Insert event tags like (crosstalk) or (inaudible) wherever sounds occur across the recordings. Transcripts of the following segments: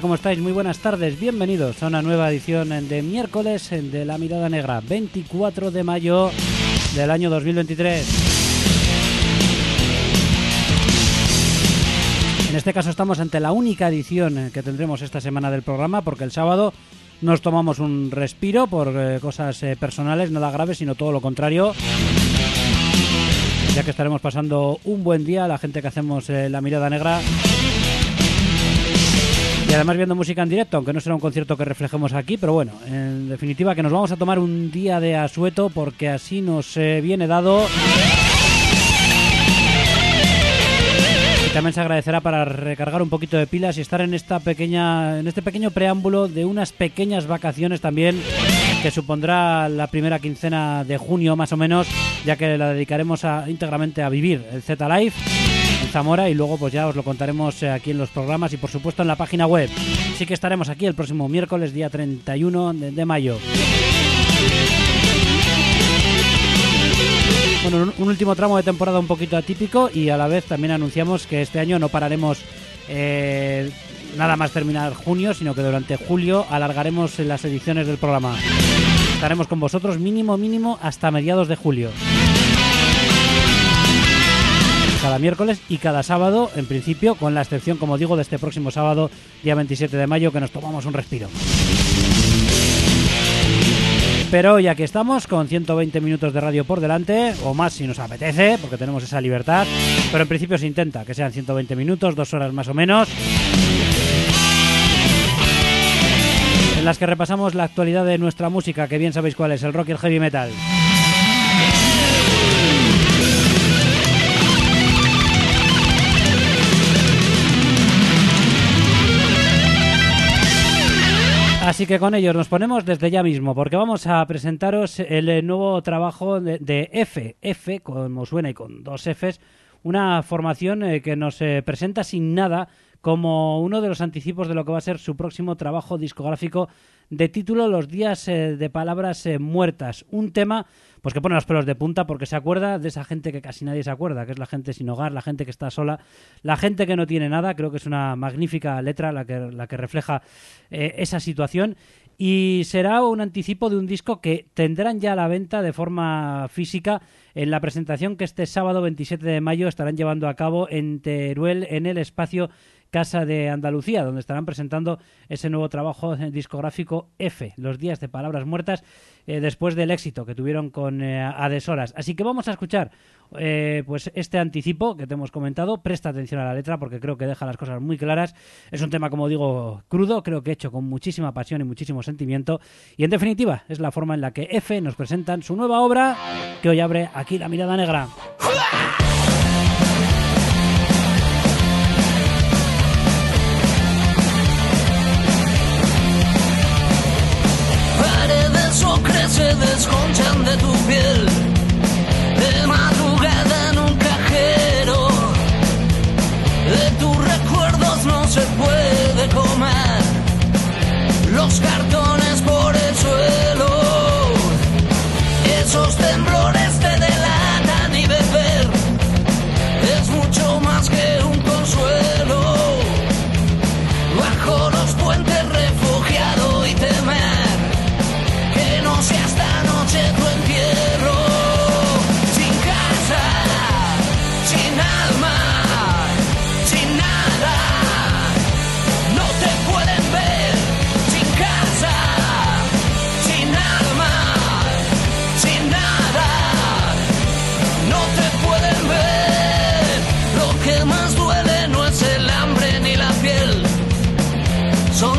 ¿Cómo estáis? Muy buenas tardes, bienvenidos a una nueva edición de miércoles de La Mirada Negra, 24 de mayo del año 2023. En este caso estamos ante la única edición que tendremos esta semana del programa porque el sábado nos tomamos un respiro por eh, cosas eh, personales, nada graves, sino todo lo contrario. Ya que estaremos pasando un buen día, la gente que hacemos eh, la mirada negra y además viendo música en directo, aunque no será un concierto que reflejemos aquí, pero bueno, en definitiva que nos vamos a tomar un día de asueto porque así nos eh, viene dado. Y también se agradecerá para recargar un poquito de pilas y estar en esta pequeña, en este pequeño preámbulo de unas pequeñas vacaciones también que supondrá la primera quincena de junio más o menos, ya que la dedicaremos a, íntegramente a vivir el Z Live Zamora y luego pues ya os lo contaremos eh, aquí en los programas y por supuesto en la página web. Sí que estaremos aquí el próximo miércoles, día 31 de, mayo. Bueno, un, último tramo de temporada un poquito atípico y a la vez también anunciamos que este año no pararemos eh, nada más terminar junio, sino que durante julio alargaremos las ediciones del programa. Estaremos con vosotros mínimo mínimo hasta mediados de julio cada miércoles y cada sábado, en principio, con la excepción, como digo, de este próximo sábado, día 27 de mayo, que nos tomamos un respiro. Pero hoy aquí estamos con 120 minutos de radio por delante, o más si nos apetece, porque tenemos esa libertad. Pero en principio se intenta que sean 120 minutos, dos horas más o menos. En las que repasamos la actualidad de nuestra música, que bien sabéis cuál es, el rock y el heavy metal. Así que con ellos nos ponemos desde ya mismo, porque vamos a presentaros el eh, nuevo trabajo de, F, F, como suena y con dos Fs, una formación eh, que nos eh, presenta sin nada como uno de los anticipos de lo que va a ser su próximo trabajo discográfico de título Los días de palabras muertas. Un tema pues que pone los pelos de punta porque se acuerda de esa gente que casi nadie se acuerda, que es la gente sin hogar, la gente que está sola, la gente que no tiene nada. Creo que es una magnífica letra la que, la que refleja eh, esa situación. Y será un anticipo de un disco que tendrán ya a la venta de forma física en la presentación que este sábado 27 de mayo estarán llevando a cabo en Teruel en el espacio Casa de Andalucía, donde estarán presentando ese nuevo trabajo discográfico F, Los días de palabras muertas, eh, después del éxito que tuvieron con eh, Adesoras. Así que vamos a escuchar eh, pues este anticipo que te hemos comentado. Presta atención a la letra porque creo que deja las cosas muy claras. Es un tema, como digo, crudo, creo que hecho con muchísima pasión y muchísimo sentimiento. Y en definitiva, es la forma en la que F nos presentan su nueva obra que hoy abre aquí la mirada negra. 梦想的图片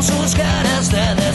sus caras de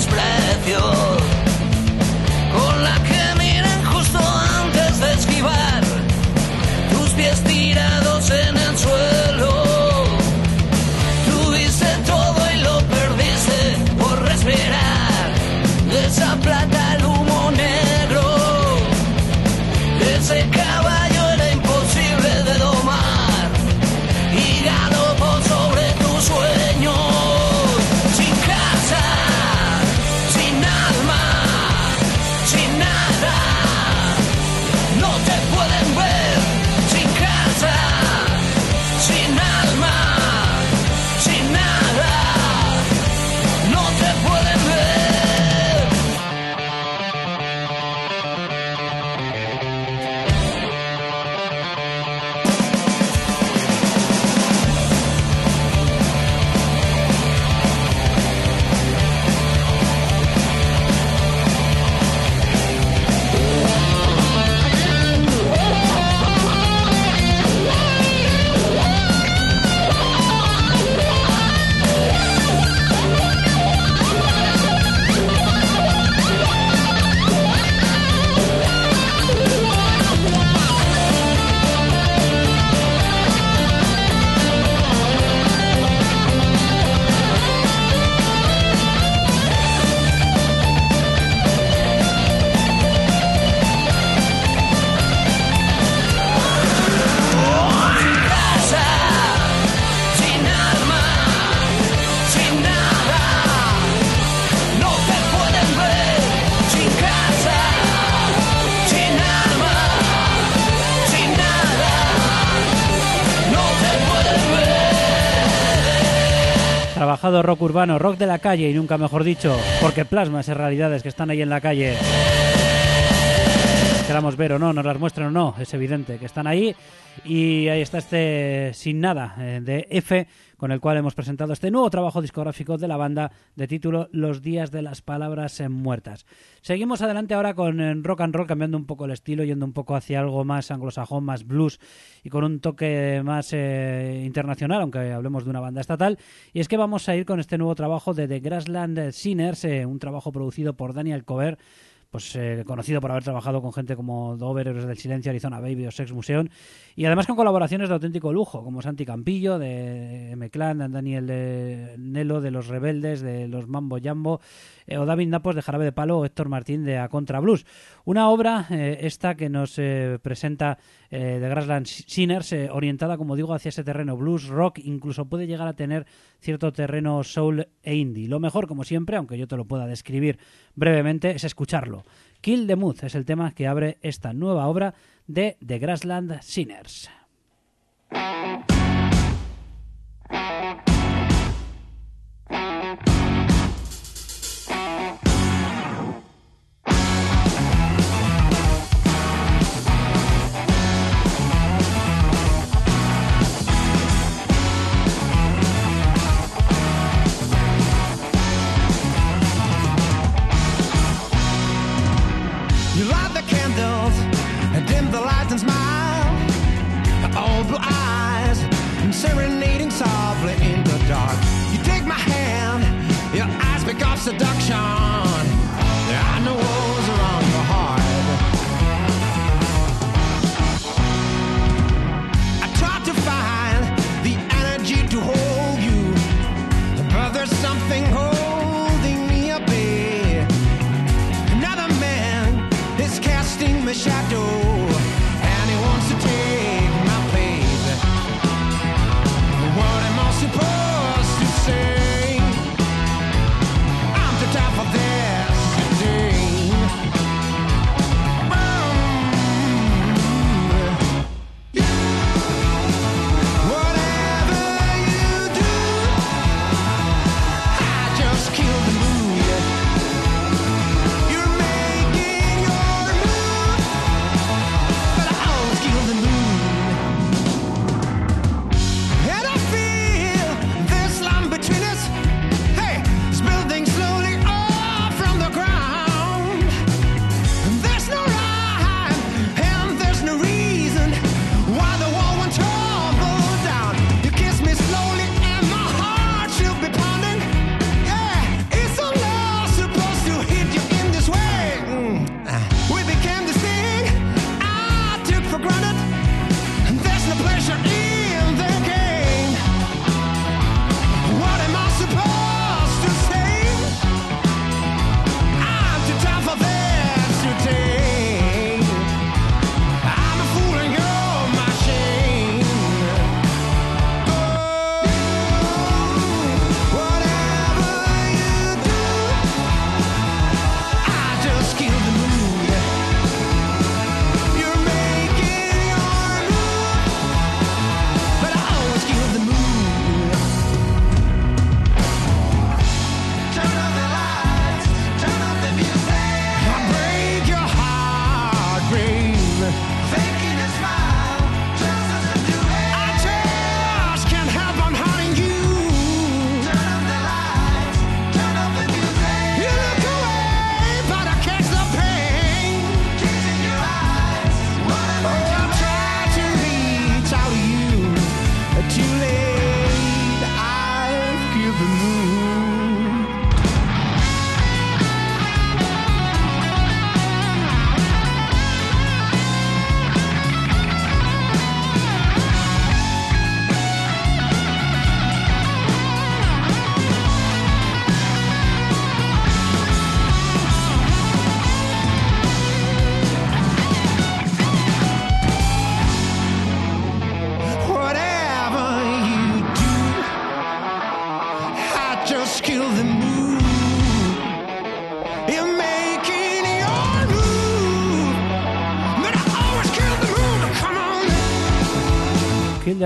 rock urbano, rock de la calle y nunca mejor dicho, porque plasma esas realidades que están ahí en la calle. Queramos ver o no, nos las muestren o no, es evidente que están ahí. Y ahí está este Sin Nada eh, de F, con el cual hemos presentado este nuevo trabajo discográfico de la banda de título Los días de las palabras muertas. Seguimos adelante ahora con eh, rock and roll, cambiando un poco el estilo, yendo un poco hacia algo más anglosajón, más blues y con un toque más eh, internacional, aunque hablemos de una banda estatal. Y es que vamos a ir con este nuevo trabajo de The Grassland Sinners, eh, un trabajo producido por Daniel Cover pues eh, conocido por haber trabajado con gente como Dover, Héroes del Silencio, Arizona Baby o Sex Museum, y además con colaboraciones de auténtico lujo, como Santi Campillo, de M-Clan, Daniel de Nelo, de Los Rebeldes, de Los Mambo Jambo, o David Napos de Jarabe de Palo o Héctor Martín de A Contra Blues. Una obra, eh, esta que nos eh, presenta eh, The Grassland Sinners, eh, orientada, como digo, hacia ese terreno blues, rock, incluso puede llegar a tener cierto terreno soul e indie. Lo mejor, como siempre, aunque yo te lo pueda describir brevemente, es escucharlo. Kill the Mood es el tema que abre esta nueva obra de The Grassland Sinners. Seduction.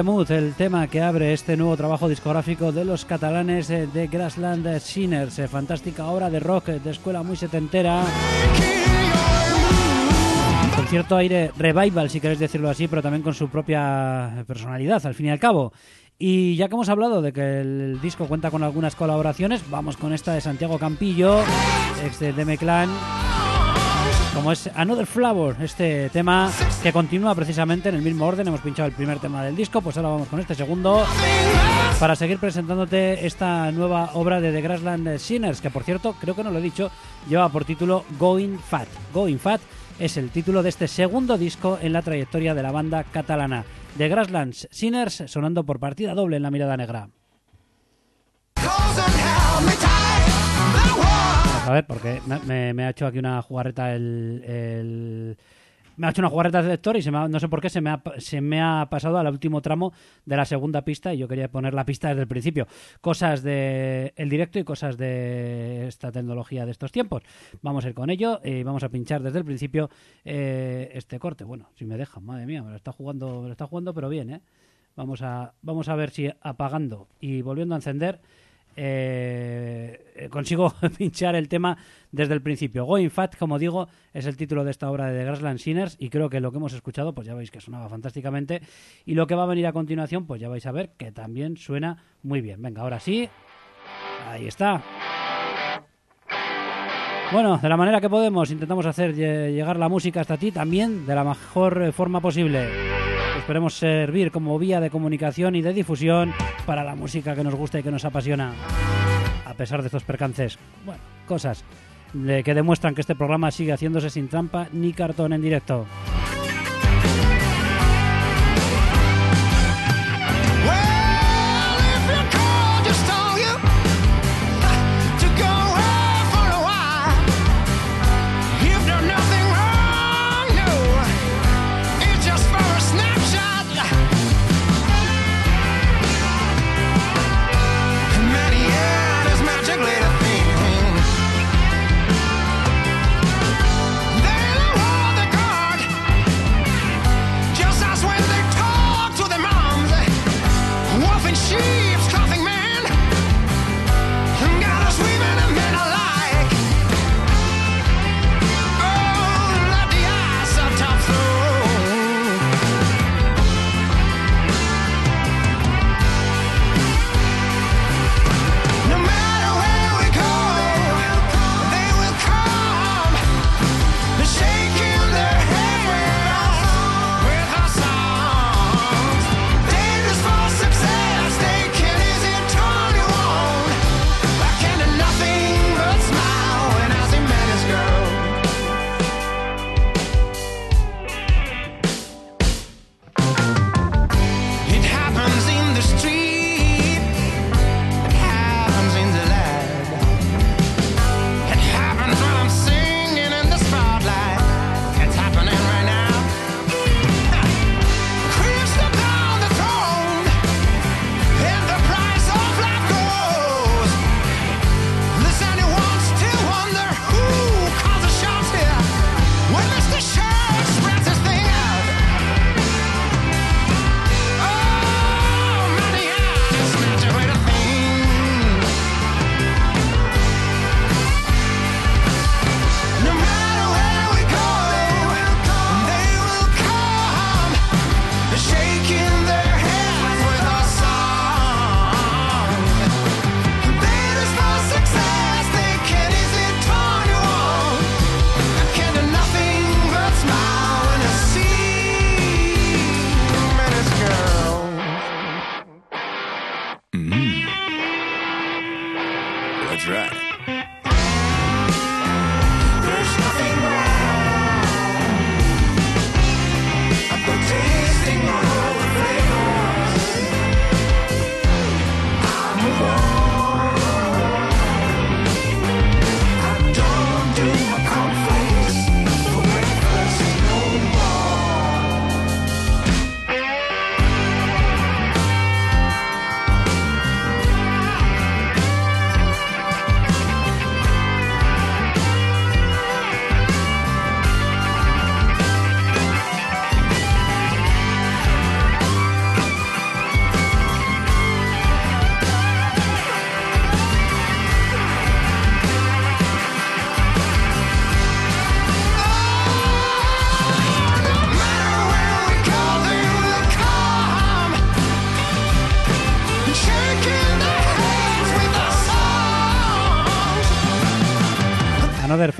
Mood, el tema que abre este nuevo trabajo discográfico de los catalanes eh, de Grassland Sinners, eh, fantástica obra de rock eh, de escuela muy setentera, con cierto aire revival, si queréis decirlo así, pero también con su propia personalidad, al fin y al cabo. Y ya que hemos hablado de que el disco cuenta con algunas colaboraciones, vamos con esta de Santiago Campillo, ex de Deme Clan, como es Another Flower, este tema que continúa precisamente en el mismo orden. Hemos pinchado el primer tema del disco, pues ahora vamos con este segundo. para seguir presentándote esta nueva obra de The Grassland Sinners, que por cierto, creo que no lo he dicho, lleva por título Going Fat. Going Fat es el título de este segundo disco en la trayectoria de la banda catalana. The Grassland Sinners sonando por partida doble en la mirada negra. A ver, porque me, ha hecho aquí una jugarreta el, Me ha hecho una jugarreta el lector y se me ha- no sé por qué se me, ha, se me ha pasado al último tramo de la segunda pista y yo quería poner la pista desde el principio. Cosas de el directo y cosas de esta tecnología de estos tiempos. Vamos a ir con ello y vamos a pinchar desde el principio eh, este corte. Bueno, si me dejan, madre mía, me lo está jugando, está jugando pero bien, ¿eh? Vamos a, vamos a ver si apagando y volviendo a encender eh, consigo (laughs) pinchar el tema desde el principio. Going Fat, como digo, es el título de esta obra de The Grassland Sinners y creo que lo que hemos escuchado, pues ya veis que sonaba fantásticamente y lo que va a venir a continuación, pues ya vais a ver que también suena muy bien. Venga, ahora sí, ahí está. Bueno, de la manera que podemos, intentamos hacer lle- llegar la música hasta ti también de la mejor eh, forma posible. Esperemos servir como vía de comunicación y de difusión para la música que nos gusta y que nos apasiona. A pesar de estos percances, bueno, cosas que demuestran que este programa sigue haciéndose sin trampa ni cartón en directo.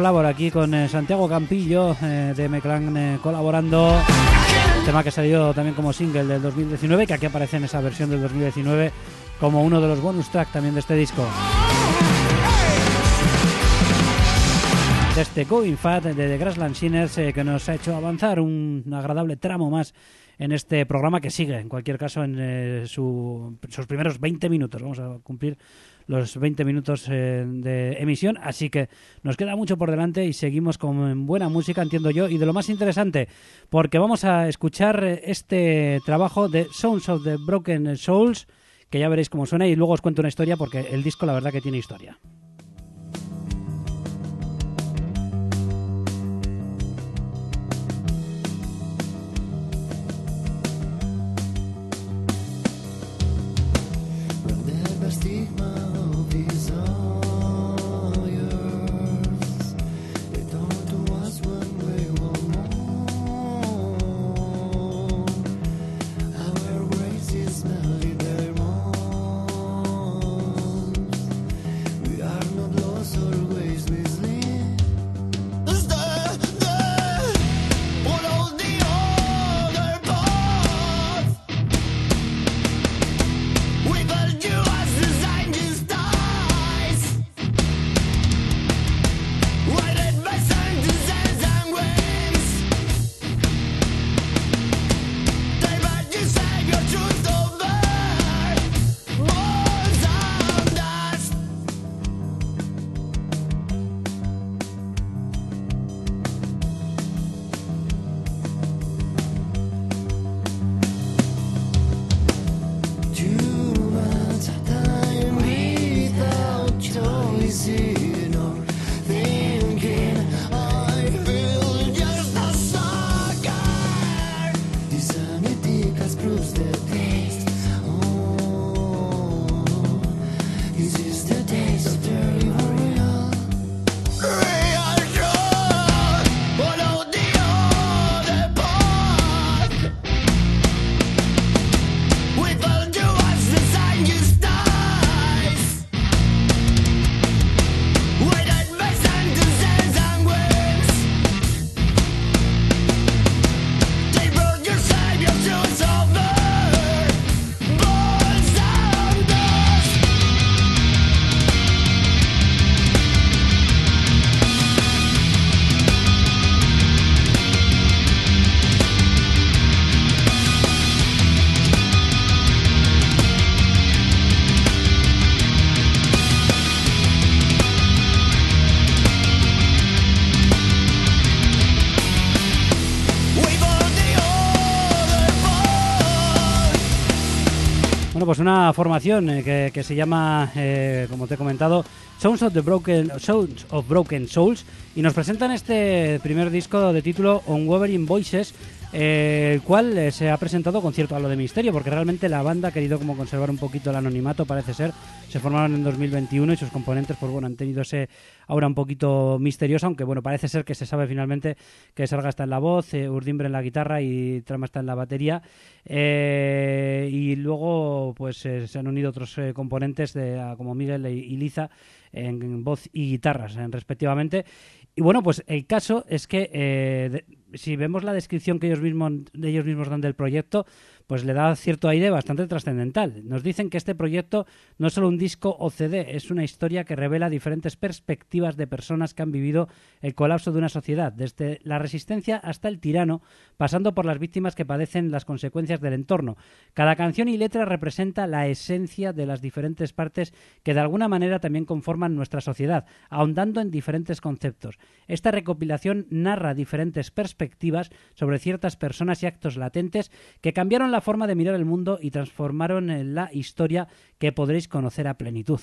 Flavor aquí con eh, Santiago Campillo eh, de Meclan eh, colaborando. Tema que salió también como single del 2019, que aquí aparece en esa versión del 2019 como uno de los bonus track también de este disco. De este Going Fat de The Grassland Sinners eh, que nos ha hecho avanzar un agradable tramo más en este programa que sigue, en cualquier caso, en eh, su- sus primeros 20 minutos. Vamos a cumplir los 20 minutos eh, de emisión, así que nos queda mucho por delante y seguimos con buena música, entiendo yo, y de lo más interesante, porque vamos a escuchar eh, este trabajo de Sounds of the Broken Souls, que ya veréis cómo suena y luego os cuento una historia porque el disco la verdad que tiene historia. Pues una formación eh, que, se llama, eh, como te he comentado, Sounds of Broken Souls y nos presentan este primer disco de título Unwavering Voices, eh, el cual eh, se ha presentado con cierto halo de misterio, porque realmente la banda ha querido como conservar un poquito el anonimato, parece ser. Se formaron en 2021 y sus componentes, pues bueno, han tenido ese ahora un poquito misterioso, aunque bueno, parece ser que se sabe finalmente que Sarga está en la voz, eh, Urdimbre en la guitarra y Trama está en la batería. Eh, y luego pues se han unido otros componentes de, como Miguel y, Liza en voz y guitarras en, respectivamente. Y bueno, pues el caso es que eh, de- si vemos la descripción que ellos mismos, ellos mismos dan del proyecto, pues le da cierto aire bastante trascendental. Nos dicen que este proyecto no es solo un disco o CD, es una historia que revela diferentes perspectivas de personas que han vivido el colapso de una sociedad, desde la resistencia hasta el tirano, pasando por las víctimas que padecen las consecuencias del entorno. Cada canción y letra representa la esencia de las diferentes partes que de alguna manera también conforman nuestra sociedad, ahondando en diferentes conceptos. Esta recopilación narra diferentes perspectivas sobre ciertas personas y actos latentes que cambiaron la forma de mirar el mundo y transformaron en la historia que podréis conocer a plenitud.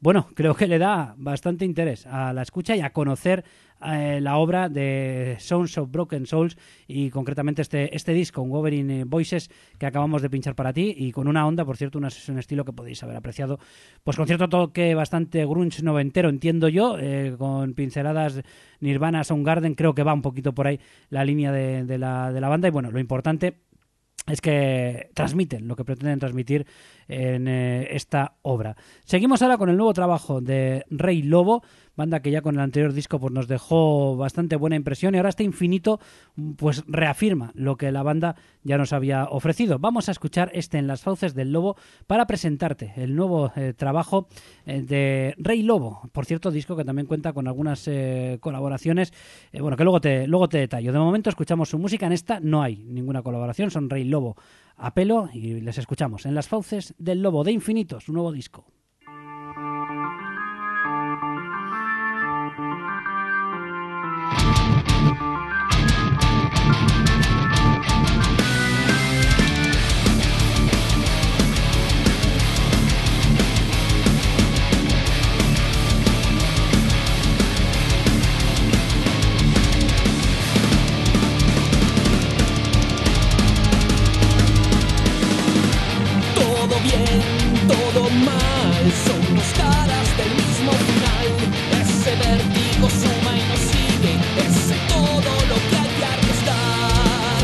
Bueno, (laughs) creo que le da bastante interés a la escucha y a conocer eh, la obra de Sounds of Broken Souls y concretamente este, este disco, un Wolverine Voices, que acabamos de pinchar para ti y con una onda, por cierto, una- un estilo que podéis haber apreciado, pues con cierto toque bastante grunge noventero, entiendo yo, eh, con pinceladas Nirvana, Soundgarden, creo que va un poquito por ahí la línea de la, de la banda y bueno, lo importante es que transmiten lo que pretenden transmitir en eh, esta obra. Seguimos ahora con el nuevo trabajo de Rey Lobo, banda que ya con el anterior disco pues, nos dejó bastante buena impresión y ahora este infinito pues reafirma lo que la banda ya nos había ofrecido. Vamos a escuchar este en las fauces del Lobo para presentarte el nuevo eh, trabajo eh, de Rey Lobo. Por cierto, disco que también cuenta con algunas eh, colaboraciones, bueno, que luego te, luego te detallo. De momento escuchamos su música, en esta no hay ninguna colaboración, son Rey Lobo a pelo y les escuchamos en las fauces del Lobo de Infinito, su nuevo disco. Son dos caras del mismo final. Ese vértigo suma y nos sigue, ese todo lo que hay que arrestar.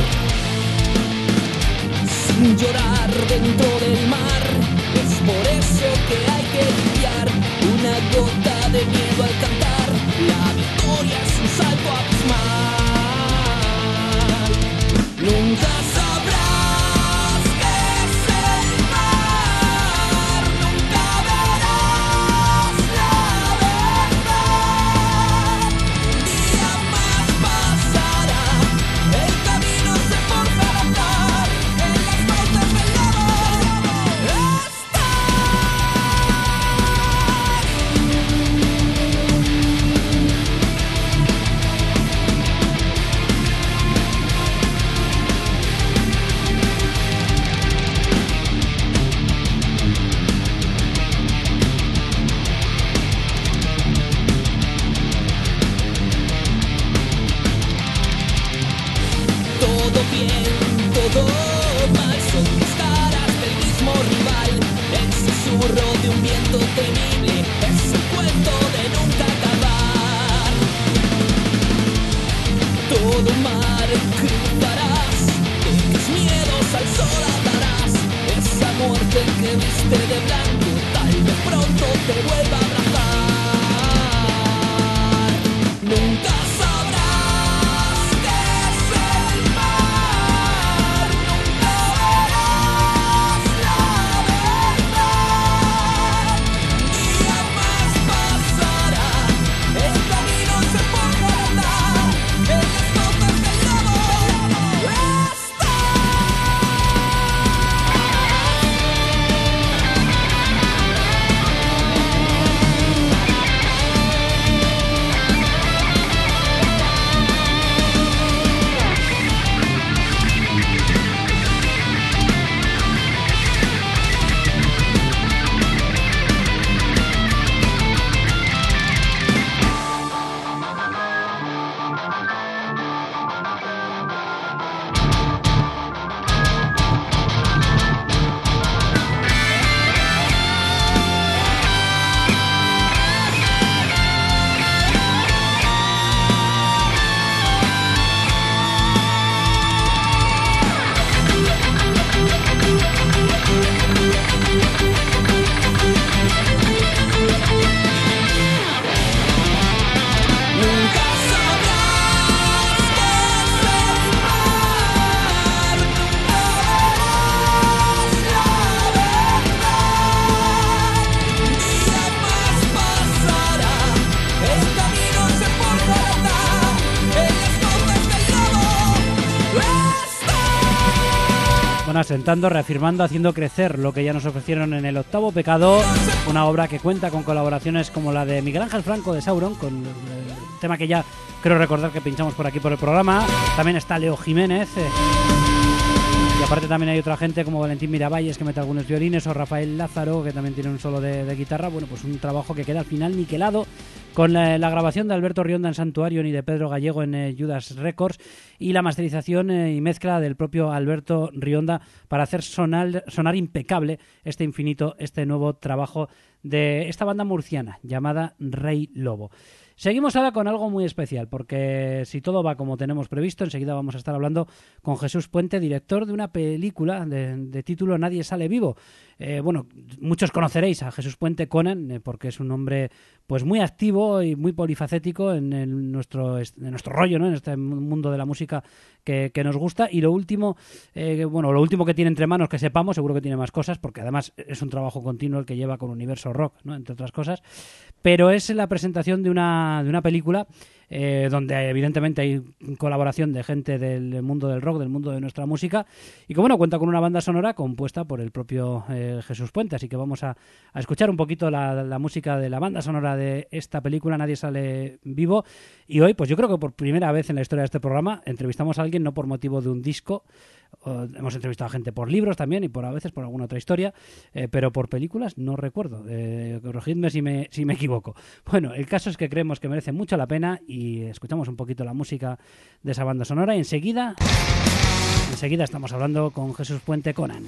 Sin llorar dentro del mar, es por eso que hay que limpiar una gota de miedo al cantar. La victoria es un salto abismal. Nunca Bueno, asentando, reafirmando, haciendo crecer lo que ya nos ofrecieron en el octavo pecado, una obra que cuenta con colaboraciones como la de Miguel Ángel Franco de Sauron, con el tema que ya creo recordar que pinchamos por aquí por el programa. También está Leo Jiménez. eh, aparte también hay otra gente como Valentín Miravalles que mete algunos violines o Rafael Lázaro que también tiene un solo de, guitarra. Bueno, pues un trabajo que queda al final niquelado con la, la grabación de Alberto Rionda en Santuario y de Pedro Gallego en eh, Judas Records y la masterización eh, y mezcla del propio Alberto Rionda para hacer sonar impecable este infinito, este nuevo trabajo de esta banda murciana llamada Rey Lobo. Seguimos ahora con algo muy especial, porque si todo va como tenemos previsto, enseguida vamos a estar hablando con Jesús Puente, director de una película de, título Nadie sale vivo. Eh, bueno, muchos conoceréis a Jesús Puente Conan, eh, porque es un hombre pues muy activo y muy polifacético en, nuestro, est- en nuestro rollo, ¿no? en este mundo de la música que, que nos gusta. Y lo último, eh, bueno, lo último que tiene entre manos, que sepamos, seguro que tiene más cosas, porque además es un trabajo continuo el que lleva con Universo Rock, ¿no? entre otras cosas. Pero es la presentación de una, de una película eh, donde evidentemente hay colaboración de gente del mundo del rock, del mundo de nuestra música, y que bueno, cuenta con una banda sonora compuesta por el propio eh, Jesús Puente, así que vamos a, a escuchar un poquito la, la música de la banda sonora de esta película, Nadie sale vivo, y hoy, pues yo creo que por primera vez en la historia de este programa, entrevistamos a alguien no por motivo de un disco, hemos entrevistado a gente por libros también y por a veces por alguna otra historia, eh, pero por películas no recuerdo. Eh, corregidme si me, si me equivoco. (laughs) Bueno, el caso es que creemos que merece mucho la pena y escuchamos un poquito la música de esa banda sonora y enseguida, enseguida estamos hablando con Jesús Puente Conan.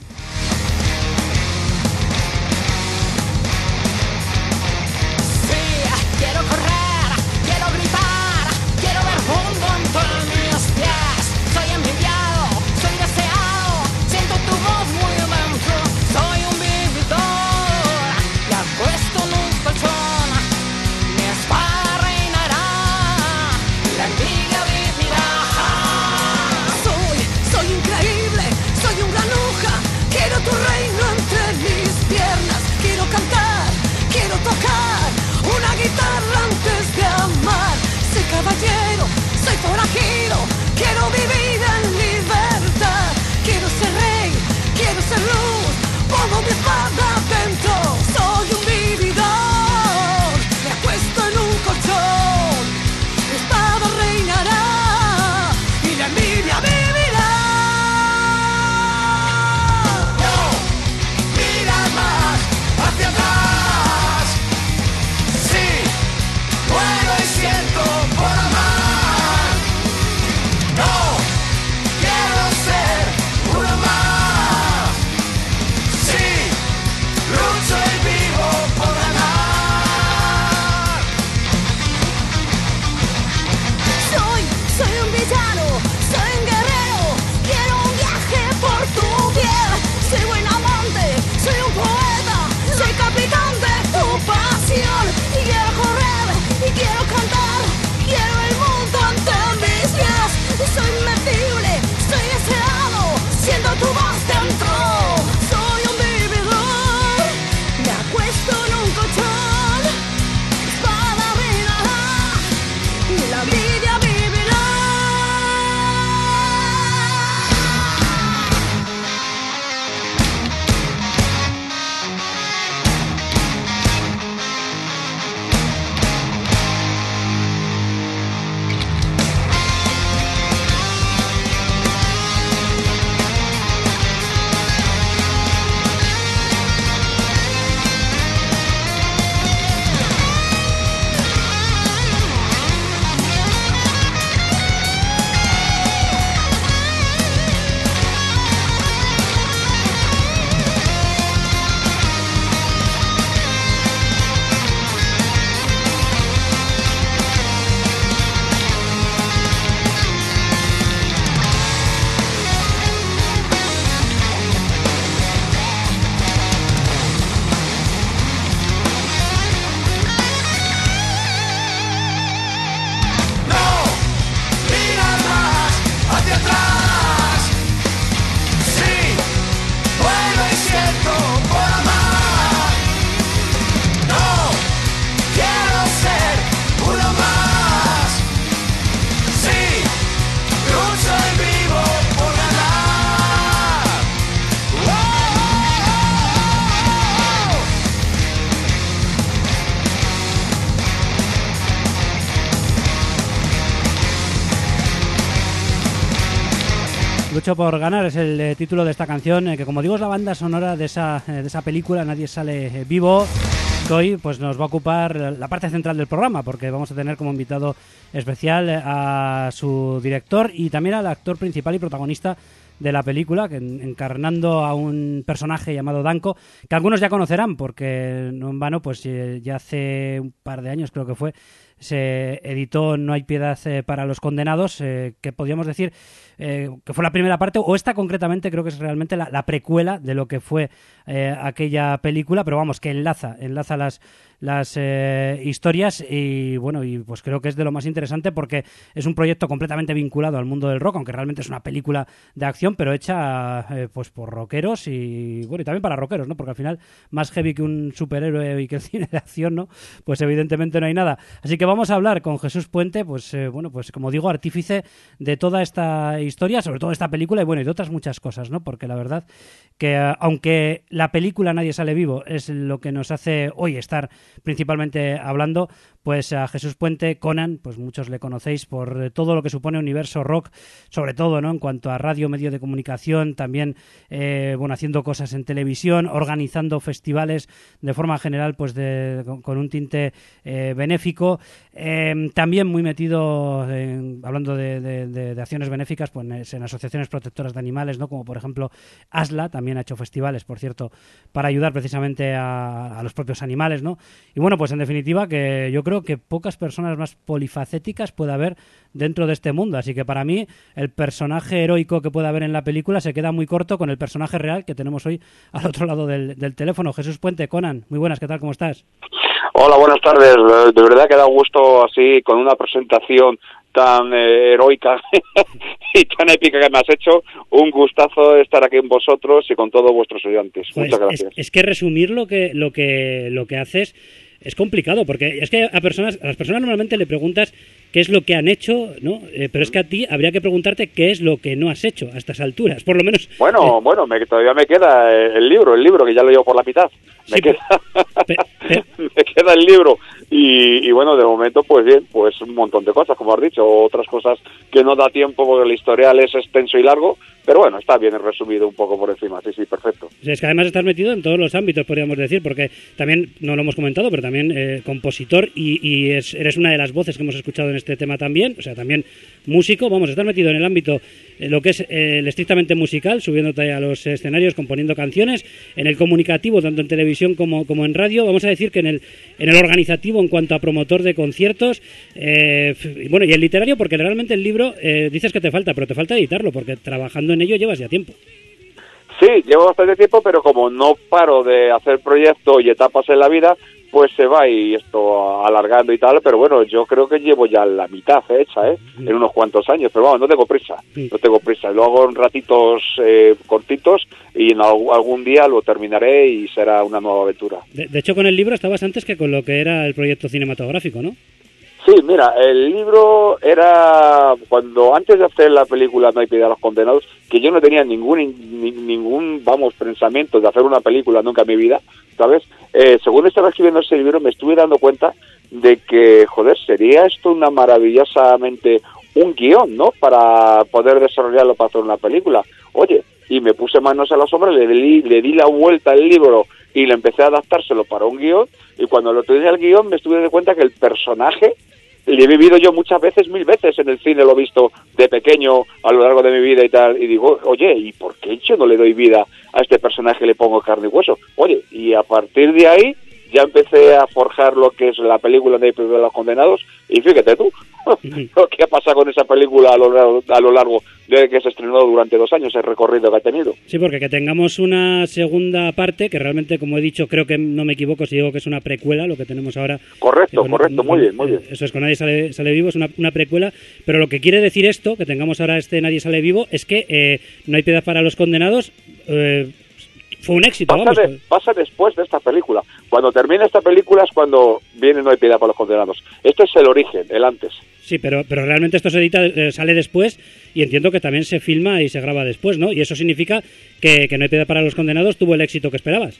Por ganar es el eh, título de esta canción, eh, que como digo es la banda sonora de esa, eh, de esa película, Nadie sale eh, vivo, que hoy pues, nos va a ocupar la parte central del programa, porque vamos a tener como invitado especial eh, a su director y también al actor principal y protagonista de la película, que en- encarnando a un personaje llamado Danko, que algunos ya conocerán, porque no en vano, pues eh, ya hace un par de años creo que fue, se editó No hay piedad eh, para los condenados, eh, que podríamos decir eh, que fue la primera parte, o esta concretamente creo que es realmente la, la precuela de lo que fue aquella película, pero vamos, que enlaza, enlaza las, las historias y bueno, y pues creo que es de lo más interesante porque es un proyecto completamente vinculado al mundo del rock, aunque realmente es una película de acción, pero hecha eh, pues por rockeros y bueno, y también para rockeros, ¿no? Porque al final más heavy que un superhéroe y que el (laughs) cine de acción, ¿no? Pues evidentemente no hay nada. Así que vamos a hablar con Jesús Puente, pues eh, bueno, pues como digo, artífice de toda esta historia, sobre todo esta película y bueno, y de otras muchas cosas, ¿no? Porque la verdad que eh, aunque la película Nadie sale vivo es lo que nos hace hoy estar principalmente hablando, pues a Jesús Puente, Conan, pues muchos le conocéis por eh, todo lo que supone universo rock, sobre todo, ¿no? En cuanto a radio, medio de comunicación, también, eh, bueno, haciendo cosas en televisión, organizando festivales de forma general, pues de, con, un tinte eh, benéfico, Eh, también muy metido, en- hablando de acciones benéficas, pues en asociaciones protectoras de animales, ¿no? Como por ejemplo ASLA, también ha hecho festivales, por cierto, para ayudar precisamente a, a los propios animales, ¿no? Y bueno, pues en definitiva que yo creo que pocas personas más polifacéticas puede haber dentro de este mundo. Así que para mí el personaje heroico que puede haber en la película se queda muy corto con el personaje real que tenemos hoy al otro lado del, del teléfono. Jesús Puente, Conan, muy buenas, ¿qué tal? ¿Cómo estás? Hola, buenas tardes. Eh, De verdad que da gusto así, con una presentación tan eh, heroica (laughs) y tan épica que me has hecho. Un gustazo estar aquí con vosotros y con todos vuestros oyentes. Joder, Muchas gracias. Es, es que resumir lo que, lo que, lo que haces es complicado, porque es que a personas, a las personas normalmente le preguntas qué es lo que han hecho, ¿no? Eh, pero es que a ti habría que preguntarte qué es lo que no has hecho a estas alturas, por lo menos. Bueno, bueno, me, todavía me queda eh, el libro, el libro que ya lo llevo por la mitad. Me, Sí, queda, pe- pe- (laughs) me queda el libro. Y, y bueno, de momento, pues bien, pues un montón de cosas, como has dicho, otras cosas que no da tiempo porque el historial es extenso y largo, pero bueno, está bien resumido un poco por encima. Sí, sí, perfecto. Es que además estás metido en todos los ámbitos, podríamos decir, porque también, no lo hemos comentado, pero también eh, compositor y, y es- eres una de las voces que hemos escuchado en este tema también, o sea, también músico, vamos, estás metido en el ámbito, eh, lo que es eh, el estrictamente musical, subiéndote a los escenarios, componiendo canciones, en el comunicativo, tanto en televisión como, como en radio, vamos a decir que en el, en el organizativo en cuanto a promotor de conciertos, eh, bueno, y el literario, porque realmente el libro eh, dices que te falta, pero te falta editarlo, porque trabajando en ello llevas ya tiempo. Sí, llevo bastante tiempo, pero como no paro de hacer proyectos y etapas en la vida, pues se va y esto alargando y tal, pero bueno, yo creo que llevo ya la mitad hecha, ¿eh? En unos cuantos años, pero vamos, no tengo prisa, no tengo prisa, lo hago en ratitos eh, cortitos y en al- algún día lo terminaré y será una nueva aventura. De, de hecho, con el libro estabas antes que con lo que era el proyecto cinematográfico, ¿no? Sí, mira, el libro era cuando antes de hacer la película No hay piedad a los condenados, que yo no tenía ningún ni- ningún vamos pensamiento de hacer una película nunca en mi vida, ¿sabes? Eh, según estaba escribiendo ese libro me estuve dando cuenta de que joder sería esto una maravillosamente un guion, ¿no? Para poder desarrollarlo para hacer una película. Oye, y me puse manos a la sombra, le di, le di la vuelta al libro y le empecé a adaptárselo para un guion y cuando lo tenía el guion me estuve dando cuenta que el personaje le he vivido yo muchas veces, mil veces en el cine, lo he visto de pequeño a lo largo de mi vida y tal, y digo, oye, ¿y por qué yo no le doy vida a este personaje y le pongo carne y hueso? Oye, y a partir de ahí ya empecé a forjar lo que es la película de los condenados, y fíjate tú, (laughs) lo que ha pasado con esa película a lo, largo- a lo largo de que se estrenó durante dos años, el recorrido que ha tenido. Sí, porque que tengamos una segunda parte, que realmente, como he dicho, creo que no me equivoco si digo que es una precuela, lo que tenemos ahora. Correcto, correcto, muy bien, muy bien. eh, Eso es, con Nadie sale, sale vivo, es una, una precuela, pero lo que quiere decir esto, que tengamos ahora este Nadie sale vivo, es que eh, No hay piedad para los condenados, eh, fue un éxito, Pasa, vamos. de- pasa después de esta película. Cuando termina esta película es cuando viene No hay piedad para los condenados. Este es el origen, el antes. Sí, pero, pero realmente esto se edita, eh, sale después y entiendo que también se filma y se graba después, ¿no? Y eso significa que, que No hay piedad para los condenados tuvo el éxito que esperabas.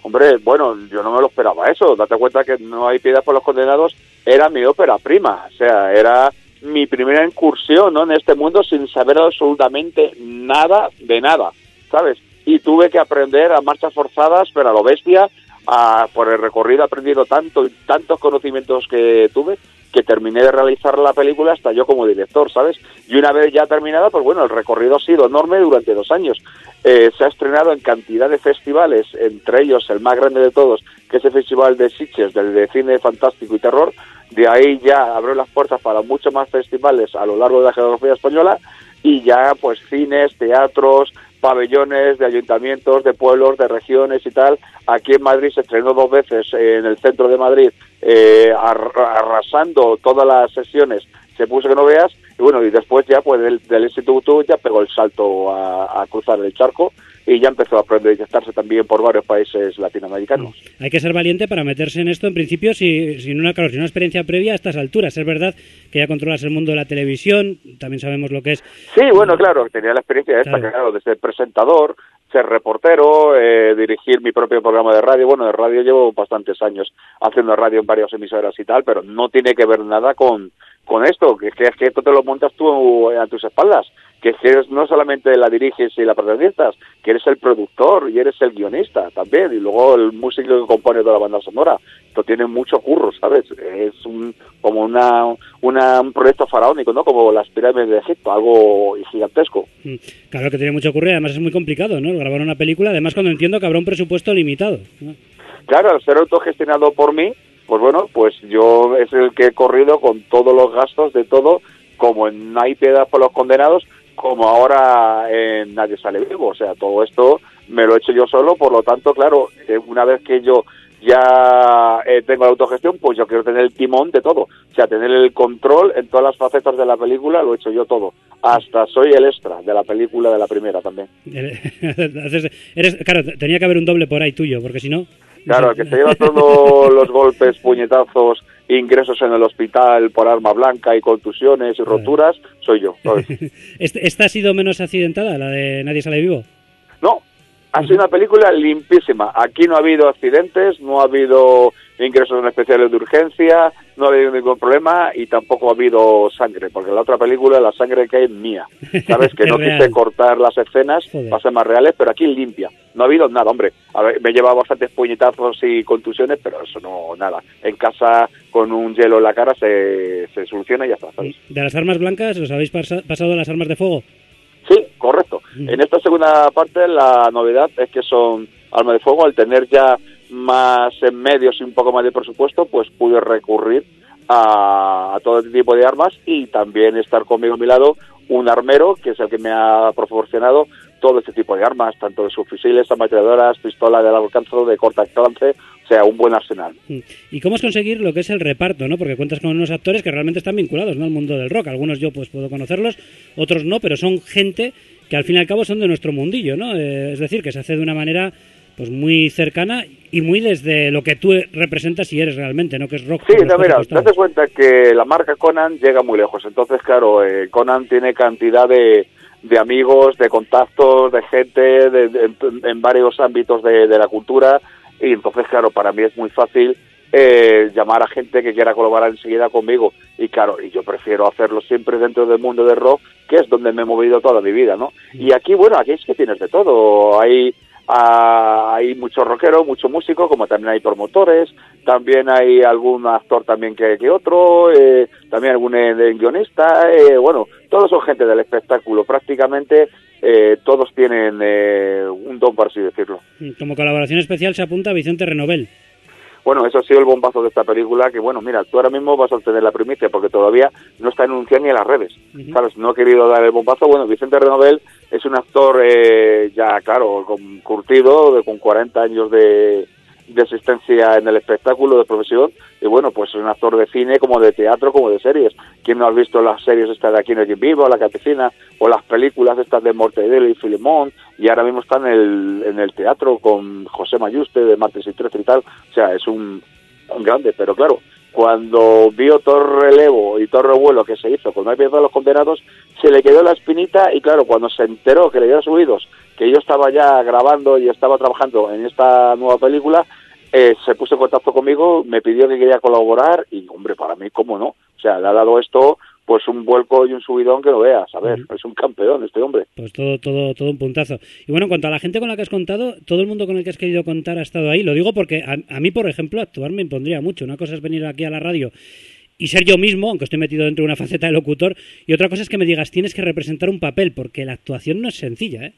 Hombre, bueno, yo no me lo esperaba eso. Date cuenta que No hay piedad por los condenados era mi ópera prima. O sea, era mi primera incursión ¿no? en este mundo sin saber absolutamente nada de nada, ¿sabes? Y tuve que aprender a marchas forzadas, pero a lo bestia, a, por el recorrido aprendido tanto y tantos conocimientos que tuve, que terminé de realizar la película hasta yo como director, ¿sabes? Y una vez ya terminada, pues bueno, el recorrido ha sido enorme durante dos años. Eh, se ha estrenado en cantidad de festivales, entre ellos el más grande de todos, que es el Festival de Sitges, del de cine fantástico y terror. De ahí ya abrió las puertas para muchos más festivales a lo largo de la geografía española y ya pues cines, teatros, pabellones de ayuntamientos, de pueblos, de regiones y tal. Aquí en Madrid se estrenó dos veces en el centro de Madrid, eh, ar- arrasando todas las sesiones, se puso que no veas, y bueno, y después ya pues del, del instituto ya pegó el salto a, a cruzar el charco y ya empezó a proyectarse también por varios países latinoamericanos. Hay que ser valiente para meterse en esto, en principio, si- sin, una, claro, sin una experiencia previa a estas alturas. Es verdad que ya controlas el mundo de la televisión, también sabemos lo que es. Sí, bueno, claro, tenía la experiencia esta, Claro. claro, de ser presentador, ser reportero, eh, dirigir mi propio programa de radio. Bueno, de radio llevo bastantes años haciendo radio en varias emisoras y tal, pero no tiene que ver nada con, con esto, que es que, que esto te lo montas tú a tus espaldas, que es que eres- no solamente la diriges y la protagonizas, que eres el productor y eres el guionista también, y luego el músico que compone toda la banda sonora. Esto tiene mucho curro, ¿sabes? Es un, como una, una, un proyecto faraónico, ¿no? Como las pirámides de Egipto, algo gigantesco. Mm, Claro que tiene mucho ocurrir, además es muy complicado, ¿no? Grabar una película, además cuando entiendo que habrá un presupuesto limitado. ¿no? Claro, al ser autogestionado por mí, pues bueno, pues yo es el que he corrido con todos los gastos de todo, como en No hay piedad por los condenados, como ahora en Nadie sale vivo. O sea, todo esto me lo he hecho yo solo, por lo tanto, claro, eh, una vez que yo ya eh, tengo la autogestión, pues yo quiero tener el timón de todo. O sea, tener el control en todas las facetas de la película, lo he hecho yo todo. Hasta soy el extra de la película de la primera también. (laughs) Eres, claro, tenía que haber un doble por ahí tuyo, porque si no... Claro, que se lleva todos los golpes, puñetazos, ingresos en el hospital por arma blanca y contusiones y roturas, soy yo. ¿sabes? (laughs) Este- ¿Esta ha sido menos accidentada, la de Nadie sale vivo? No, ha sido una película limpísima. Aquí no ha habido accidentes, no ha habido ingresos en especiales de urgencia, no ha habido ningún problema y tampoco ha habido sangre, porque en la otra película la sangre que hay es mía. Sabes que (laughs) no real. quise cortar las escenas Joder. para ser más reales, pero aquí limpia. No ha habido nada, hombre. A ver, me he llevado bastantes puñetazos y contusiones, pero eso no, nada. En casa con un hielo en la cara se, se soluciona y ya está, ¿sabes? De las armas blancas, ¿os habéis pasa- pasado a las armas de fuego? Sí, correcto. En esta segunda parte la novedad es que son armas de fuego. Al tener ya más medios y un poco más de presupuesto, pues pude recurrir a, a todo este tipo de armas y también estar conmigo a mi lado un armero, que es el que me ha proporcionado todo este tipo de armas, tanto de subfusiles, ametralladoras, pistolas de largo alcance, de corto alcance, o sea, un buen arsenal. Mm. ¿Y cómo es conseguir lo que es el reparto, no? Porque cuentas con unos actores que realmente están vinculados, ¿no? Al mundo del rock. Algunos yo pues puedo conocerlos, otros no, pero son gente que al fin y al cabo son de nuestro mundillo, ¿no? Eh, es decir, que se hace de una manera pues muy cercana y muy desde lo que tú representas y eres realmente, ¿no? Que es rock. Sí, no, mira, cuatro te das cuenta que la marca Conan llega muy lejos. Entonces, claro, eh, Conan tiene cantidad de, de amigos, de contactos, de gente de- de- en, en varios ámbitos de, de la cultura. Y entonces, claro, para mí es muy fácil eh, llamar a gente que quiera colaborar enseguida conmigo. Y claro, y yo prefiero hacerlo siempre dentro del mundo del rock, que es donde me he movido toda mi vida, ¿no? Y aquí, bueno, aquí es que tienes de todo. Hay hay mucho rockero, mucho músico, como también hay promotores, también hay algún actor también que, que otro, eh, también algún eh, guionista, eh, bueno, todos son gente del espectáculo, prácticamente eh, todos tienen eh, un don, por así decirlo. Como colaboración especial se apunta Vicente Renovel. Bueno, eso ha sido el bombazo de esta película, que bueno, mira, tú ahora mismo vas a obtener la primicia, porque todavía no está anunciada ni en las redes, ¿sabes? No he querido dar el bombazo, bueno, Vicente Renovel es un actor eh, ya, claro, con, curtido, de, con 40 años de, de existencia en el espectáculo de profesión, y bueno, pues es un actor de cine, como de teatro, como de series. ¿Quién no ha visto las series estas de Aquí en el Vivo, La Catecina, o las películas estas de Mortadelo y Filemón, y ahora mismo está en el, en el teatro con José Mayuste de Martes y Trece y tal, o sea, es un, grande, pero claro, cuando vio todo el relevo y todo el revuelo que se hizo con No hay de los condenados, se le quedó la espinita y claro, cuando se enteró que le dio oídos que yo estaba ya grabando y estaba trabajando en esta nueva película, eh, se puso en contacto conmigo, me pidió que quería colaborar y, hombre, para mí, ¿cómo no? O sea, le ha dado esto pues un vuelco y un subidón que lo veas. A ver, es un campeón este hombre. Pues todo, todo, todo un puntazo. Y bueno, en cuanto a la gente con la que has contado, todo el mundo con el que has querido contar ha estado ahí. Lo digo porque a, a mí, por ejemplo, actuar me impondría mucho. Una cosa es venir aquí a la radio y ser yo mismo, aunque estoy metido dentro de una faceta de locutor, y otra cosa es que me digas, tienes que representar un papel, porque la actuación no es sencilla, ¿eh?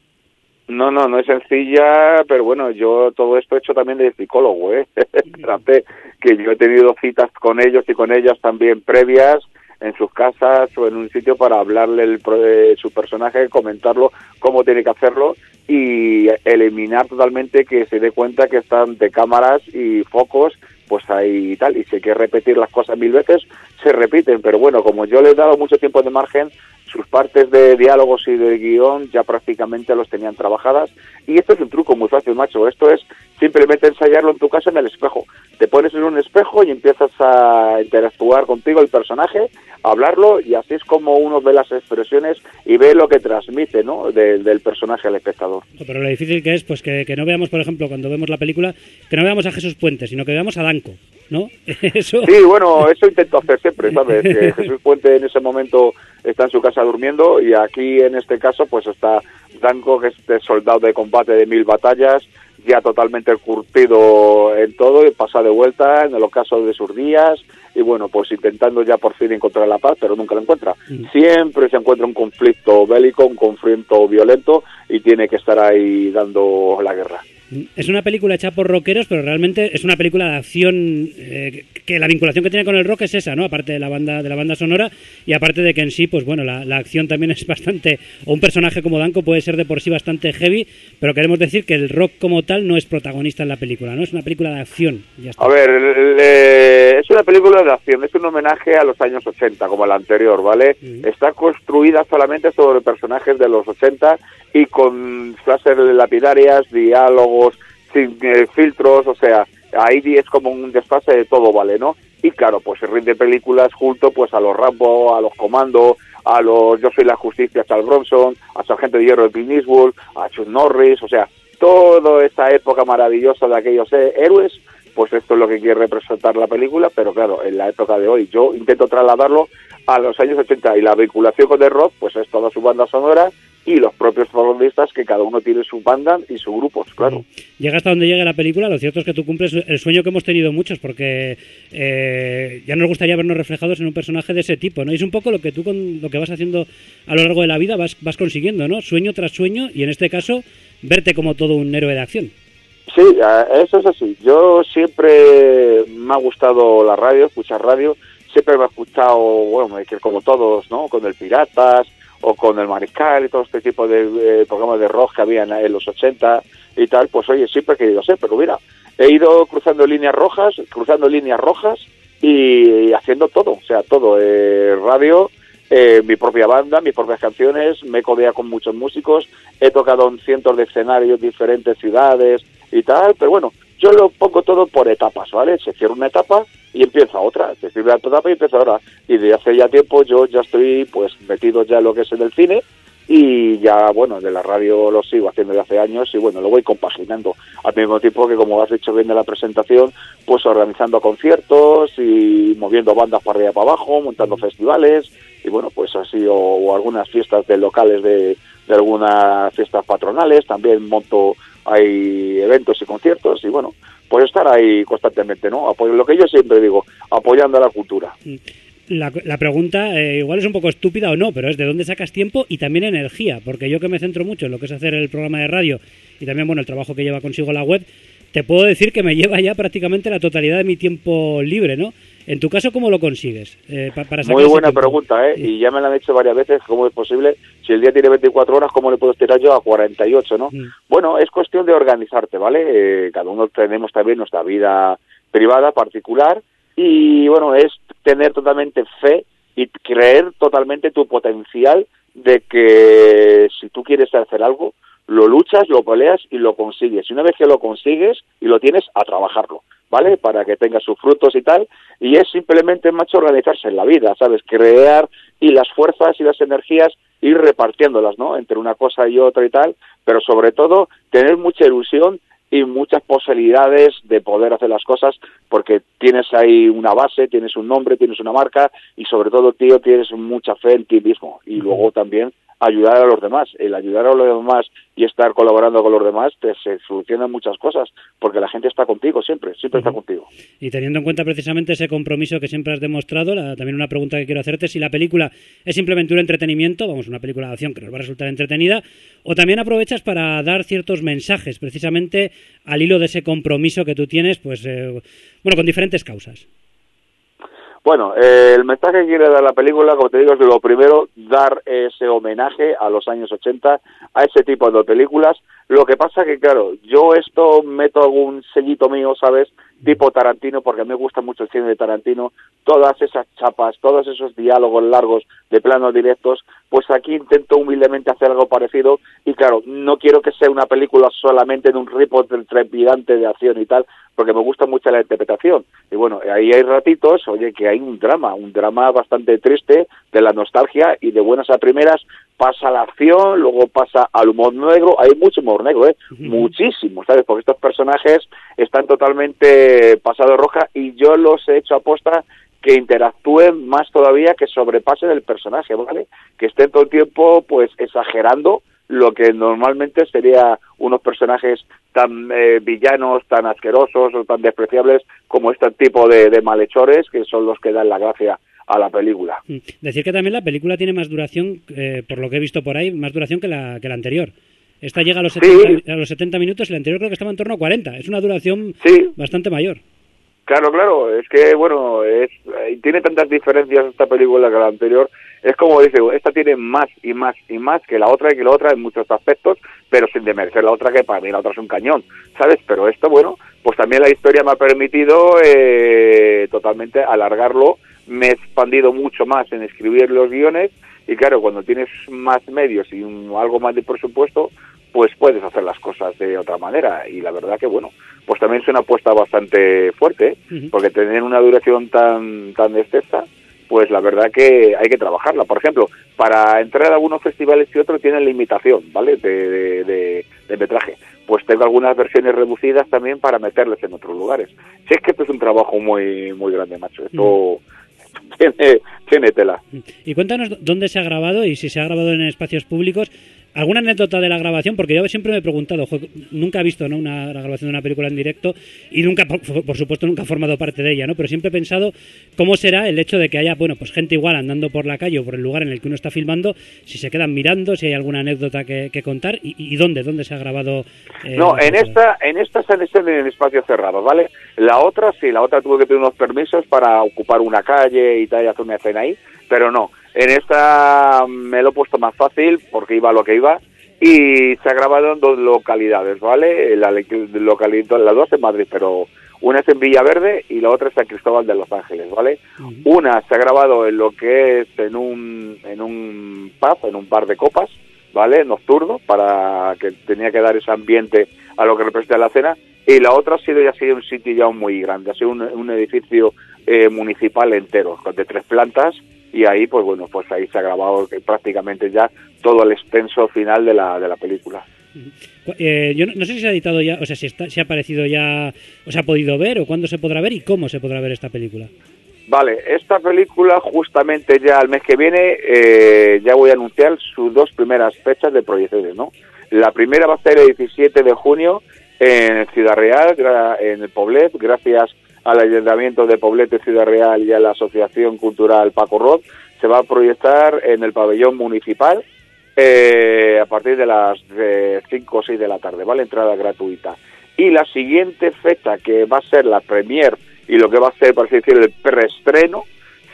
No, no, no es sencilla, pero bueno, yo todo esto he hecho también de psicólogo, ¿eh? (laughs) Espérate, que yo he tenido citas con ellos y con ellas también previas en sus casas o en un sitio para hablarle el, de su personaje, comentarlo, cómo tiene que hacerlo y eliminar totalmente que se dé cuenta que están de cámaras y focos pues ahí y tal, y si hay que repetir las cosas mil veces, se repiten, pero bueno, como yo le he dado mucho tiempo de margen, sus partes de diálogos y de guion ya prácticamente los tenían trabajadas, y esto es un truco muy fácil, macho, esto es simplemente ensayarlo en tu casa en el espejo, te pones en un espejo y empiezas a interactuar contigo el personaje, a hablarlo, y así es como uno ve las expresiones y ve lo que transmite, ¿no?, de- del personaje al espectador. Pero lo difícil que es, pues que, que no veamos, por ejemplo, cuando vemos la película, que no veamos a Jesús Puente, sino que veamos a Danco, ¿no? (laughs) Eso... Sí, bueno, eso intento hacer siempre, ¿sabes? Que (laughs) Jesús Puente en ese momento está en su casa durmiendo y aquí en este caso pues está Danco, que es este soldado de combate de mil batallas, ya totalmente curtido en todo y pasa de vuelta en el ocaso de sus días y bueno, pues intentando ya por fin encontrar la paz, pero nunca la encuentra. Siempre se encuentra un conflicto bélico, un conflicto violento y tiene que estar ahí dando la guerra. Es una película hecha por rockeros, pero realmente es una película de acción eh, que la vinculación que tiene con el rock es esa, ¿no? Aparte de la banda de la banda sonora y aparte de que en sí, pues bueno, la, la acción también (laughs) es bastante o un personaje como Danko puede ser de por sí bastante heavy, pero queremos decir que el rock como tal no es protagonista en la película, ¿no? Es una película de acción. Ya está. A ver, eh, es una película de acción, es un homenaje a los años 80, como la anterior, ¿vale? Está construida solamente sobre personajes de los 80 y con frases lapidarias, diálogos, sin eh, filtros, o sea, ahí es como un desfase de todo, ¿vale? ¿No? Y claro, pues se rinde películas junto pues a los Rambo, a los Comando, a los Yo soy la justicia, Charles Bronson, a Sargento de Hierro de Clint Eastwood, a Chuck Norris, o sea, toda esa época maravillosa de aquellos eh, héroes, pues esto es lo que quiere representar la película, pero claro, en la época de hoy yo intento trasladarlo a los años 80 y la vinculación con el rock, pues es toda su banda sonora y los propios protagonistas que cada uno tiene su banda y su grupos, claro. Llega hasta donde llegue la película, lo cierto es que tú cumples el sueño que hemos tenido muchos, porque eh, ya nos gustaría vernos reflejados en un personaje de ese tipo, ¿no? Y es un poco lo que tú con lo que vas haciendo a lo largo de la vida vas, vas consiguiendo, ¿no? Sueño tras sueño y en este caso verte como todo un héroe de acción. Sí, eso es así. Yo siempre me ha gustado la radio, escuchar radio. Siempre me ha gustado, bueno, como todos, ¿no? Con el Piratas o con el Mariscal y todo este tipo de eh, programas de rock que había en, los 80 y tal. Pues oye, siempre he querido ser, pero mira, he ido cruzando líneas rojas, cruzando líneas rojas y haciendo todo, o sea, todo. Eh, radio, eh, mi propia banda, mis propias canciones, me he codeado con muchos músicos, he tocado en cientos de escenarios, diferentes ciudades y tal, pero bueno, yo lo pongo todo por etapas, ¿vale? Se cierra una etapa y empieza otra, se cierra otra etapa y empieza otra. Y de hace ya tiempo yo ya estoy pues metido ya en lo que es en el cine y ya, bueno, de la radio lo sigo haciendo de hace años y bueno, lo voy compaginando al mismo tiempo que, como has dicho bien de la presentación, pues organizando conciertos y moviendo bandas para arriba y para abajo, montando festivales y bueno, pues así, o, o algunas fiestas de locales de, de algunas fiestas patronales, también monto, hay eventos y conciertos y bueno, pues estar ahí constantemente, ¿no? Lo que yo siempre digo, apoyando a la cultura. La, la pregunta eh, igual es un poco estúpida o no, pero es de dónde sacas tiempo y también energía, porque yo que me centro mucho en lo que es hacer el programa de radio y también bueno el trabajo que lleva consigo la web, te puedo decir que me (laughs) lleva ya prácticamente la totalidad de mi tiempo libre, ¿no? En tu caso, ¿cómo lo consigues? Eh, pa- para Muy buena pregunta, ¿eh? Sí. Y ya me la han hecho varias veces, ¿cómo es posible? Si el día tiene 24 horas, ¿cómo le puedo estirar yo a 48, no? Mm. Bueno, es cuestión de organizarte, ¿vale? Eh, cada uno tenemos también nuestra vida privada, particular, y bueno, es tener totalmente fe y creer totalmente tu potencial de que si tú quieres hacer algo, lo luchas, lo peleas y lo consigues. Y una vez que lo consigues y lo tienes, a trabajarlo, ¿vale? Para que tenga sus frutos y tal. Y es simplemente, macho, organizarse en la vida, ¿sabes? Crear y las fuerzas y las energías ir repartiéndolas, ¿no? Entre una cosa y otra y tal. Pero sobre todo, tener mucha ilusión y muchas posibilidades de poder hacer las cosas porque tienes ahí una base, tienes un nombre, tienes una marca y sobre todo, tío, tienes mucha fe en ti mismo y luego también ayudar a los demás. El ayudar a los demás y estar colaborando con los demás, te se solucionan muchas cosas, porque la gente está contigo siempre, siempre está contigo. Y teniendo en cuenta precisamente ese compromiso que siempre has demostrado, la- también una pregunta que quiero hacerte, si la película es simplemente un entretenimiento, vamos, una película de acción que nos va a resultar entretenida, o también aprovechas para dar ciertos mensajes, precisamente al hilo de ese compromiso que tú tienes, pues, eh, bueno, con diferentes causas. Bueno, eh, el mensaje que quiere dar la película, como te digo, es lo primero, dar ese homenaje a los años 80, a ese tipo de películas. Lo que pasa que, claro, yo esto meto algún sellito mío, ¿sabes? Tipo Tarantino, porque me gusta mucho el cine de Tarantino. Todas esas chapas, todos esos diálogos largos de planos directos, pues aquí intento humildemente hacer algo parecido. Y claro, no quiero que sea una película solamente de un ripo trepidante de acción y tal, porque me gusta mucho la interpretación. Y bueno, ahí hay ratitos, oye, que hay un drama, un drama bastante triste de la nostalgia y de buenas a primeras pasa la acción, luego pasa al humor negro, hay mucho humor negro, ¿eh? Muchísimo, ¿sabes? Porque estos personajes están totalmente pasados roja y yo los he hecho aposta que interactúen más todavía, que sobrepasen el personaje, ¿vale? Que estén todo el tiempo, pues, exagerando lo que normalmente sería unos personajes tan eh, villanos, tan asquerosos o tan despreciables como este tipo de, de malhechores que son los que dan la gracia a la película. Mm. Decir que también la película tiene más duración, eh, por lo que he visto por ahí, más duración que la, que la anterior. Esta llega a los, 70, a los 70 minutos y la anterior creo que estaba en torno a 40. Es una duración Sí. bastante mayor. Claro, claro, es que, bueno, es, eh, tiene tantas diferencias esta película que la anterior. Es como dice, esta tiene más y más y más que la otra y que la otra en muchos aspectos, pero sin demerecer la otra, que para mí la otra es un cañón, ¿sabes? Pero esto, bueno, pues también la historia me ha permitido eh, totalmente alargarlo. Me he expandido mucho más en escribir los guiones y, claro, cuando tienes más medios y un- algo más de presupuesto, pues puedes hacer las cosas de otra manera. Y la verdad que, bueno, pues también es una apuesta bastante fuerte, ¿eh? Porque tener una duración tan, tan extensa, pues la verdad que hay que trabajarla. Por ejemplo, para entrar a algunos festivales y otros tienen limitación, ¿vale? De, de, de- de metraje. Pues tengo algunas versiones reducidas también para meterles en otros lugares. Si es que esto es un trabajo muy muy grande, macho. Esto (laughs) tiene, tiene tela. Y cuéntanos dó- dónde se ha grabado y si se ha grabado en espacios públicos. ¿Alguna anécdota de la grabación? Porque yo siempre me he preguntado, jo, nunca he visto ¿no? una, la grabación de una película en directo y nunca, por, por supuesto, nunca he formado parte de ella, ¿no? Pero siempre he pensado cómo será el hecho de que haya, bueno, pues gente igual andando por la calle o por el lugar en el que uno está filmando, si se quedan mirando, si hay alguna anécdota que, que contar y, y dónde, dónde se ha grabado. eh, No, en esta, en esta hecho en espacios cerrados, ¿vale? La otra sí, la otra tuvo que pedir unos permisos para ocupar una calle y tal, y hacer una escena ahí, pero no. En esta me lo he puesto más fácil porque iba lo que iba y se ha grabado en dos localidades, ¿vale? La localidad, las dos en Madrid, pero una es en Villaverde y la otra es en Cristóbal de Los Ángeles, ¿vale? Una se ha grabado en lo que es en un, en un pub, en un bar de copas, ¿vale? Nocturno, para que tenía que dar ese ambiente a lo que representa la cena. Y la otra ha sido ya ha sido un sitio ya muy grande, ha sido un, un edificio eh, municipal entero, de tres plantas, y ahí, pues bueno, pues ahí se ha grabado prácticamente ya todo el extenso final de la, de la película. Cu- eh, yo no, no sé si se ha editado ya, o sea, si, está, si ha aparecido ya, o se ha podido ver, o cuándo se podrá ver y cómo se podrá ver esta película. Vale, esta película justamente ya el mes que viene eh, ya voy a anunciar sus dos primeras fechas de proyecciones, ¿no? La primera va a ser el 17 de junio en Ciudad Real, en el Poblet, gracias al Ayuntamiento de Poblet de Ciudad Real y a la Asociación Cultural Paco Rod, se va a proyectar en el pabellón municipal eh, a partir de las 5 o 6 de la tarde, ¿vale? Entrada gratuita. Y la siguiente fecha, que va a ser la premier y lo que va a ser, por así decirlo, el preestreno,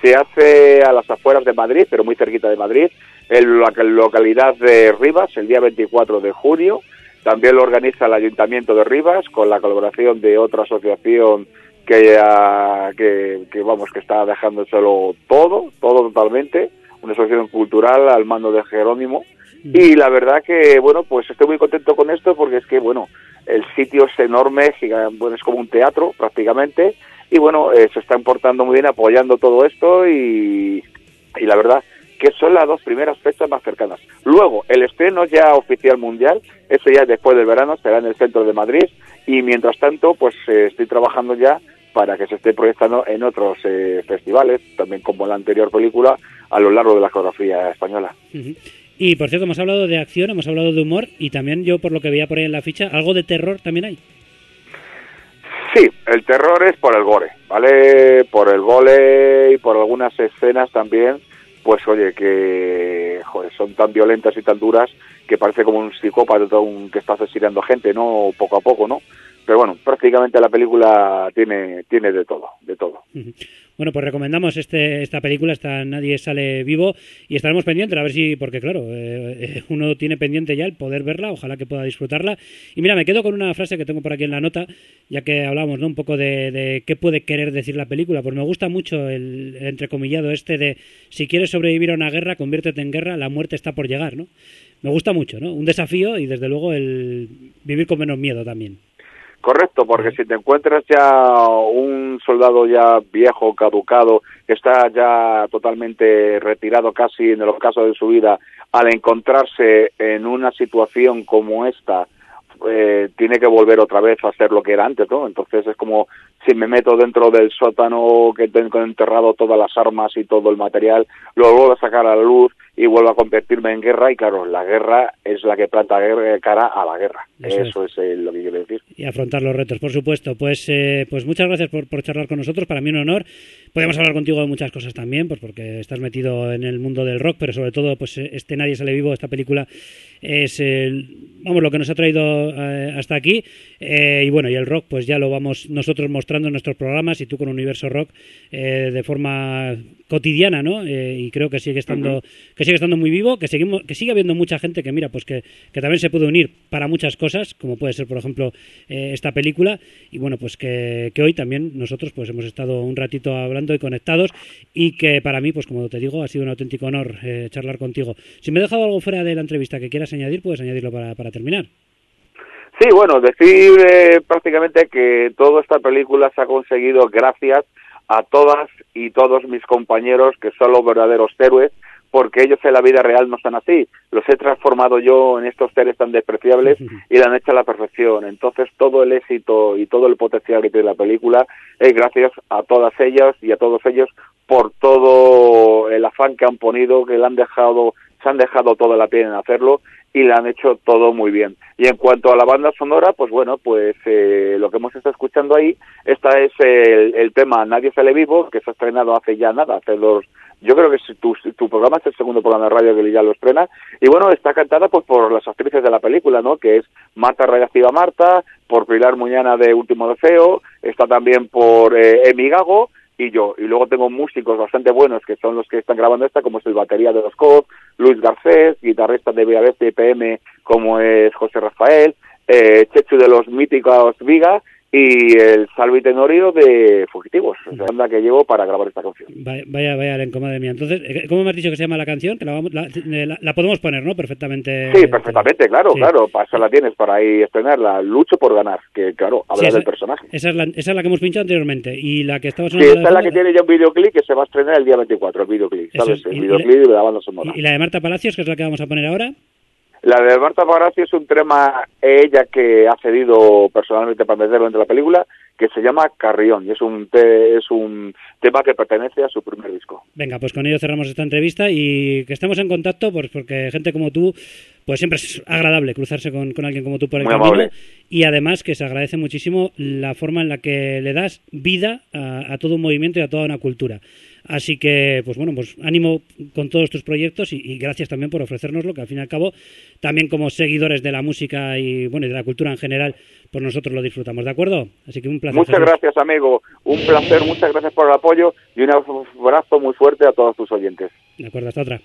se hace a las afueras de Madrid, pero muy cerquita de Madrid, en la localidad de Rivas, el día 24 de junio. También lo organiza el Ayuntamiento de Rivas con la colaboración de otra asociación que, que, que, vamos que está dejándoselo todo, todo totalmente, una asociación cultural al mando de Jerónimo. Y la verdad que, bueno, pues estoy muy contento con esto porque es que, bueno, el sitio es enorme, giga- bueno, es como un teatro prácticamente, y bueno, eh, se están portando muy bien apoyando todo esto y, y la verdad que son las dos primeras fechas más cercanas. Luego, el estreno ya oficial mundial, eso ya después del verano, será en el centro de Madrid y mientras tanto, pues eh, estoy trabajando ya para que se esté proyectando en otros eh, festivales, también como la anterior película, a lo largo de la geografía española. Ujú. Y por cierto, hemos hablado de acción, hemos hablado de humor y también yo, por lo que veía por ahí en la ficha, algo de terror también hay. Sí, el terror es por el gore, ¿vale? Por el gole y por algunas escenas también, pues oye, que joder, son tan violentas y tan duras que parece como un psicópata un, que está asesinando gente, ¿no? Poco a poco, ¿no? Pero bueno, prácticamente la película tiene, tiene de todo, de todo. Bueno, pues recomendamos este, esta película, esta Nadie sale vivo, y estaremos pendientes a ver si, porque claro, eh, eh, uno tiene pendiente ya el poder verla, ojalá que pueda disfrutarla. Y mira, me quedo con una frase que tengo por aquí en la nota, ya que hablamos ¿no? un poco de, de qué puede querer decir la película, pues me gusta mucho el, el entrecomillado este de si quieres sobrevivir a una guerra, conviértete en guerra, la muerte está por llegar, ¿no? Me gusta mucho, ¿no? Un desafío y desde luego el vivir con menos miedo también. Correcto, porque si te encuentras ya un soldado ya viejo, caducado, que está ya totalmente retirado casi en el ocaso de su vida, al encontrarse en una situación como esta, eh, tiene que volver otra vez a hacer lo que era antes, ¿no? Entonces es como si me meto dentro del sótano que tengo enterrado todas las armas y todo el material, lo vuelvo a sacar a la luz y vuelvo a convertirme en guerra y claro, la guerra es la que planta guerra- cara a la guerra. Eso Eso, es, eh, lo que quiero decir. y afrontar los retos, por supuesto. Pues, eh, pues muchas gracias por, por charlar con nosotros, para mí un honor. Podemos hablar contigo de muchas cosas también, pues porque estás metido en el mundo del rock, pero sobre todo, pues eh, este Nadie sale vivo, esta película es el, vamos, lo que nos ha traído eh, hasta aquí. Eh, y bueno, y el rock, pues ya lo vamos nosotros mostrando en nuestros programas y tú con Universo Rock eh, de forma cotidiana, ¿no? Eh, y creo que sigue estando, que sigue estando muy vivo, que seguimos, que sigue habiendo mucha gente que mira, pues que, que también se puede unir para muchas cosas, como puede ser, por ejemplo, eh, esta película. Y bueno, pues que, que hoy también nosotros pues hemos estado un ratito hablando y conectados y que para mí, pues como te digo, ha sido un auténtico honor eh, charlar contigo. Si me he dejado algo fuera de la entrevista que quieras añadir, puedes añadirlo para, para terminar. Sí, bueno, decir eh, prácticamente que toda esta película se ha conseguido gracias a todas y todos mis compañeros que son los verdaderos héroes, porque ellos en la vida real no son así. Los he transformado yo en estos seres tan despreciables (laughs) y la han hecho a la perfección. Entonces todo el éxito y todo el potencial que tiene la película es gracias a todas ellas y a todos ellos por todo el afán que han ponido, que le han dejado, se han dejado toda la piel en hacerlo y le han hecho todo muy bien. Y en cuanto a la banda sonora, pues bueno, pues eh, lo que hemos estado escuchando ahí, esta es el, el tema Nadie sale vivo, que se ha estrenado hace ya nada, hace dos, yo creo que es tu, tu programa es el segundo programa de radio que ya lo estrena, y bueno, está cantada pues por las actrices de la película, ¿no? Que es Marta Reactiva Marta, por Pilar Muñana de Último Deseo, está también por eh, Emi Gago, y yo. Y luego tengo músicos bastante buenos que son los que están grabando esta, como es el batería de los COP, Luis Garcés, guitarrista de BABC y PM, como es José Rafael, eh, Chechu de los míticos Viga y el Salvi Tenorio de Fugitivos, la banda que llevo para grabar esta canción. Vaya, vaya, vaya elenco, madre mía. Entonces, eh, ¿cómo me has dicho que se llama la canción? Que la, vamos- la, la- la podemos poner, ¿no? Perfectamente. Sí, perfectamente, claro, Sí. claro, para eso la tienes, para ahí estrenarla. Lucho por ganar, que claro, habla Sí, del personaje. Esa es, la, esa es la que hemos pinchado anteriormente. Y la que estaba Sí, esta es la que tiene ya un videoclip que se va a estrenar el día 24, el videoclip, ¿sabes? es, El y- y videoclip de la banda sonora. y, y la de Marta Palacios, que es la que vamos a poner ahora. La de Marta Palacio es un tema ella que ha cedido personalmente para meterlo entre la película, que se llama Carrión, y es un te- es un tema que pertenece a su primer disco. Venga, pues con ello cerramos esta entrevista y que estemos en contacto, pues porque gente como tú, pues siempre es agradable cruzarse con, con alguien como tú por el Muy camino. amable. Y además que se agradece muchísimo la forma en la que le das vida a, a todo un movimiento y a toda una cultura. Así que, pues bueno, pues ánimo con todos tus proyectos y, y gracias también por ofrecérnoslo, que al fin y al cabo, también como seguidores de la música y bueno y de la cultura en general, pues nosotros lo disfrutamos, ¿de acuerdo? Así que un placer. Muchas Jesús. gracias, amigo. Un placer, muchas gracias por el apoyo y un abrazo muy fuerte a todos tus oyentes. De acuerdo, hasta otra.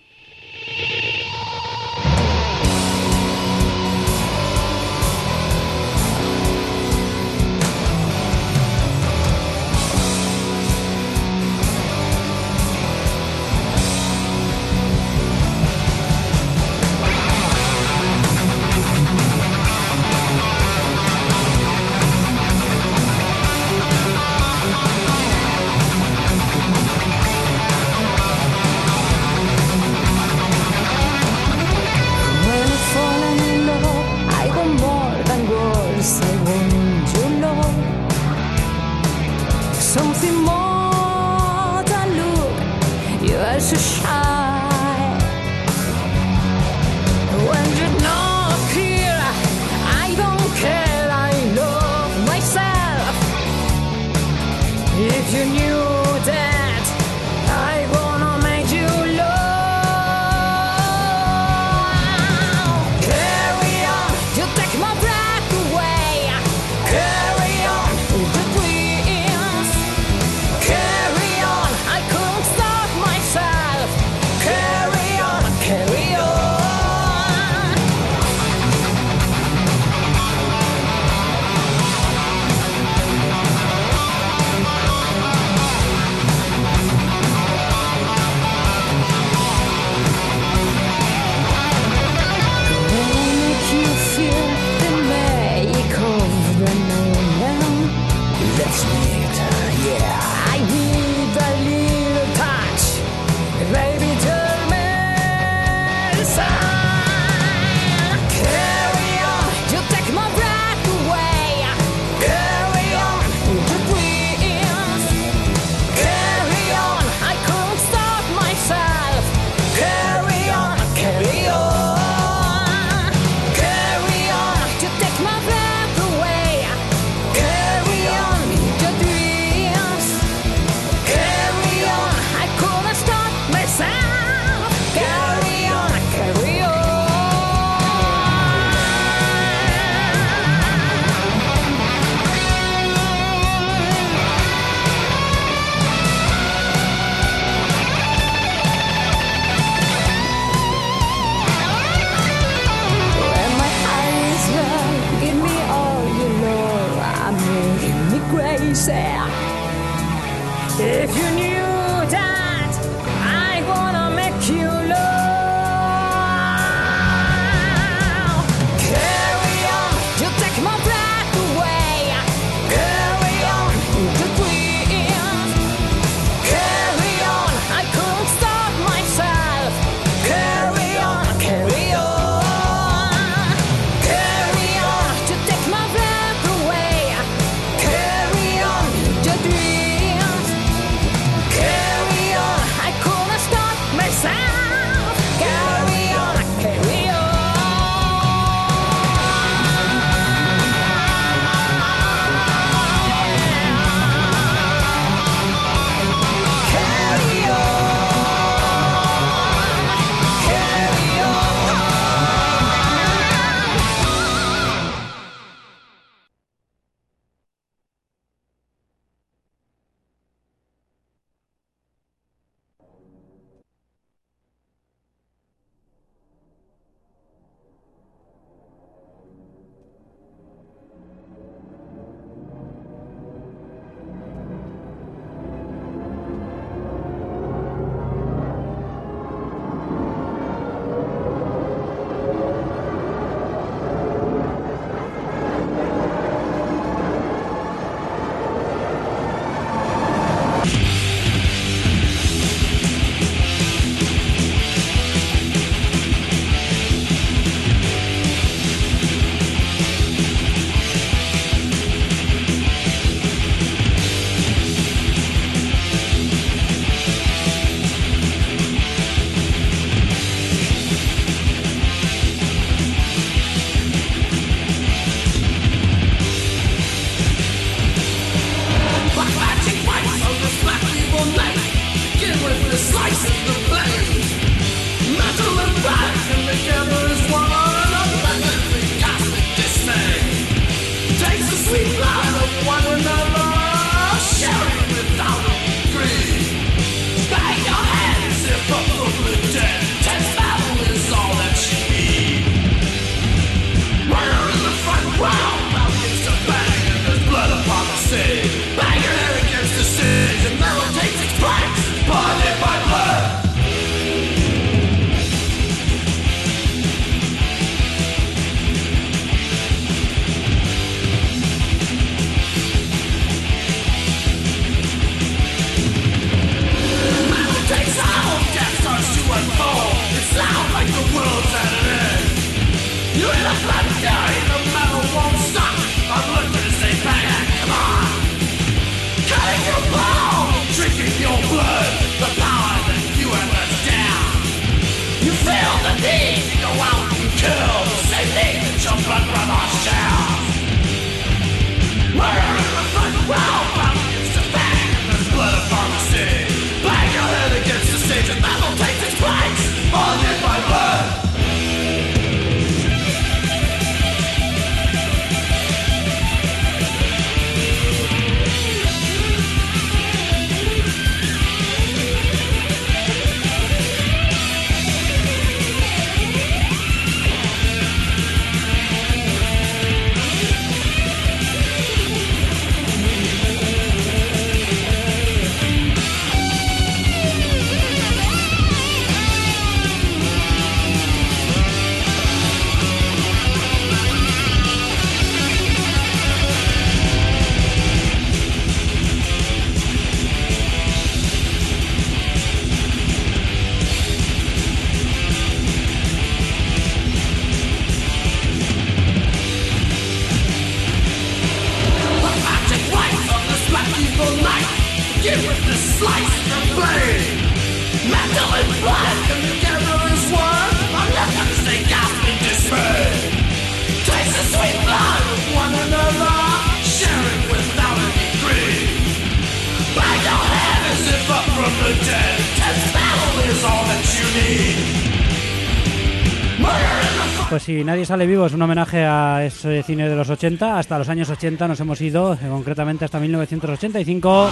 Nadie sale vivo es un homenaje a ese cine de los 80. Hasta los años 80 nos hemos ido, eh, concretamente hasta 1985,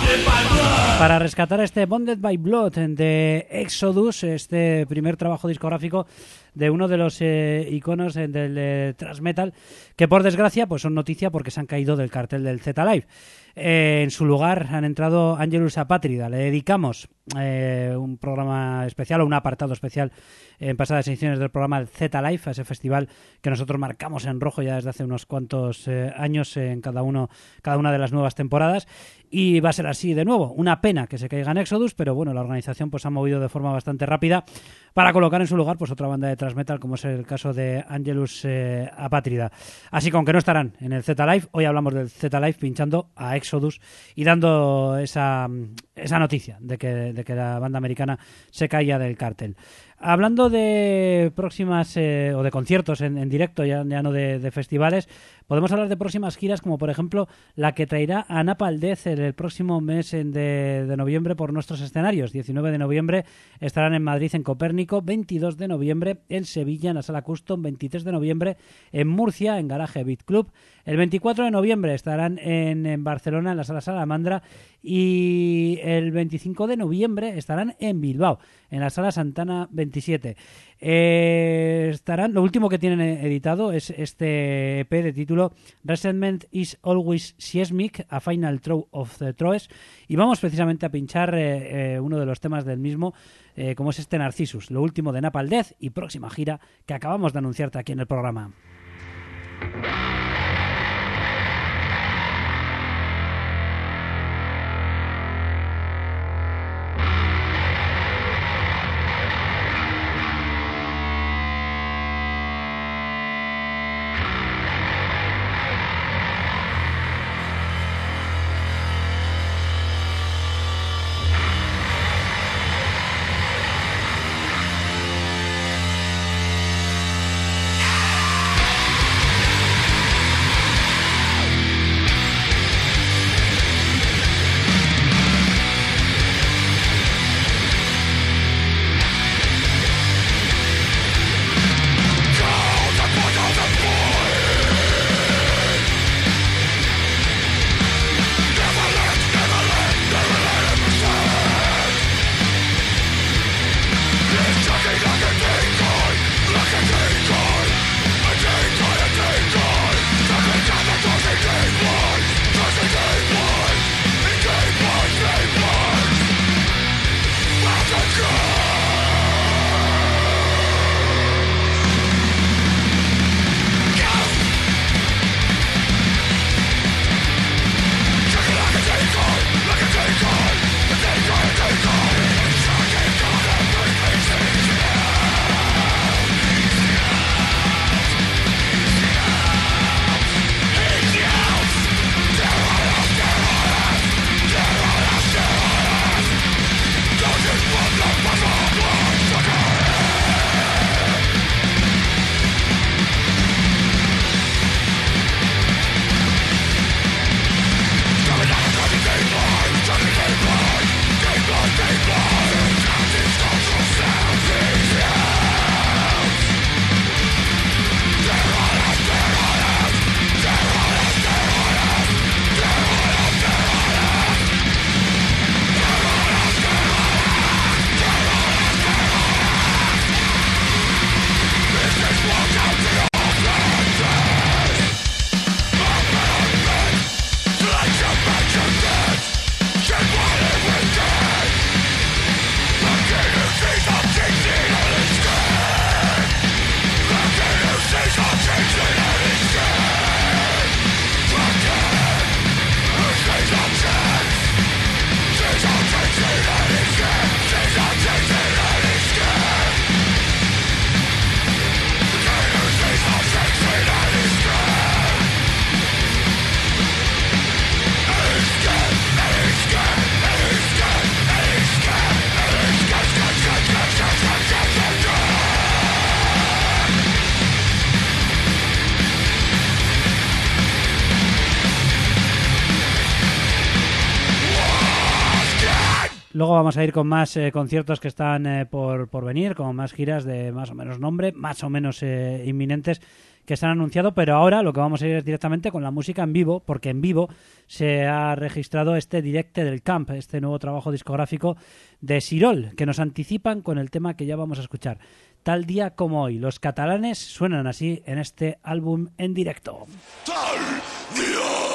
para rescatar este Bonded by Blood de Exodus, este primer trabajo discográfico de uno de los eh, iconos eh, del eh, thrash metal, que por desgracia pues son noticia porque se han caído del cartel del Z Live. Eh, en su lugar han entrado Angelus Apátrida. Le dedicamos un programa especial o un apartado especial en pasadas ediciones del programa Z Life, a ese festival que nosotros marcamos en rojo ya desde hace unos cuantos años en cada uno, cada una de las nuevas temporadas. Y va a ser así de nuevo. Una pena que se caiga en Exodus, pero bueno, la organización pues ha movido de forma bastante rápida para colocar en su lugar pues otra banda de thrash metal, como es el caso de Angelus eh, Apátrida. Así que aunque no estarán en el Z Live, hoy hablamos del Z Live pinchando a Exodus y dando esa, esa noticia de que, de que la banda americana se caía del cartel. Hablando de próximas eh, o de conciertos en, en directo, ya, ya no de festivales, podemos hablar de próximas giras, como por ejemplo la que traerá a Napal Death el, el próximo mes de noviembre por nuestros escenarios. 19 de noviembre estarán en Madrid en Copérnico, 22 de noviembre en Sevilla en la Sala Custom, 23 de noviembre en Murcia en Garaje Beat Club, el 24 de noviembre estarán en, en Barcelona en la Sala Salamandra y el 25 de noviembre estarán en Bilbao en la Sala Santana 27. Eh, estarán, lo último que tienen editado es este EP de título Resentment is Always Seismic, a Final Throw of the Troes. Y vamos precisamente a pinchar eh, eh, uno de los temas del mismo, como es este Narcissus, lo último de Napal Death y próxima gira que acabamos de anunciarte aquí en el programa. Vamos a ir con más eh, conciertos que están eh, por, por venir, con más giras de más o menos nombre, más o menos eh, inminentes que se han anunciado, pero ahora lo que vamos a ir es directamente con la música en vivo, porque en vivo se ha registrado este Directe del Camp, este nuevo trabajo discográfico de Sirol, que nos anticipan con el tema que ya vamos a escuchar. tal día como hoy. Los catalanes suenan así en este álbum en directo. encara,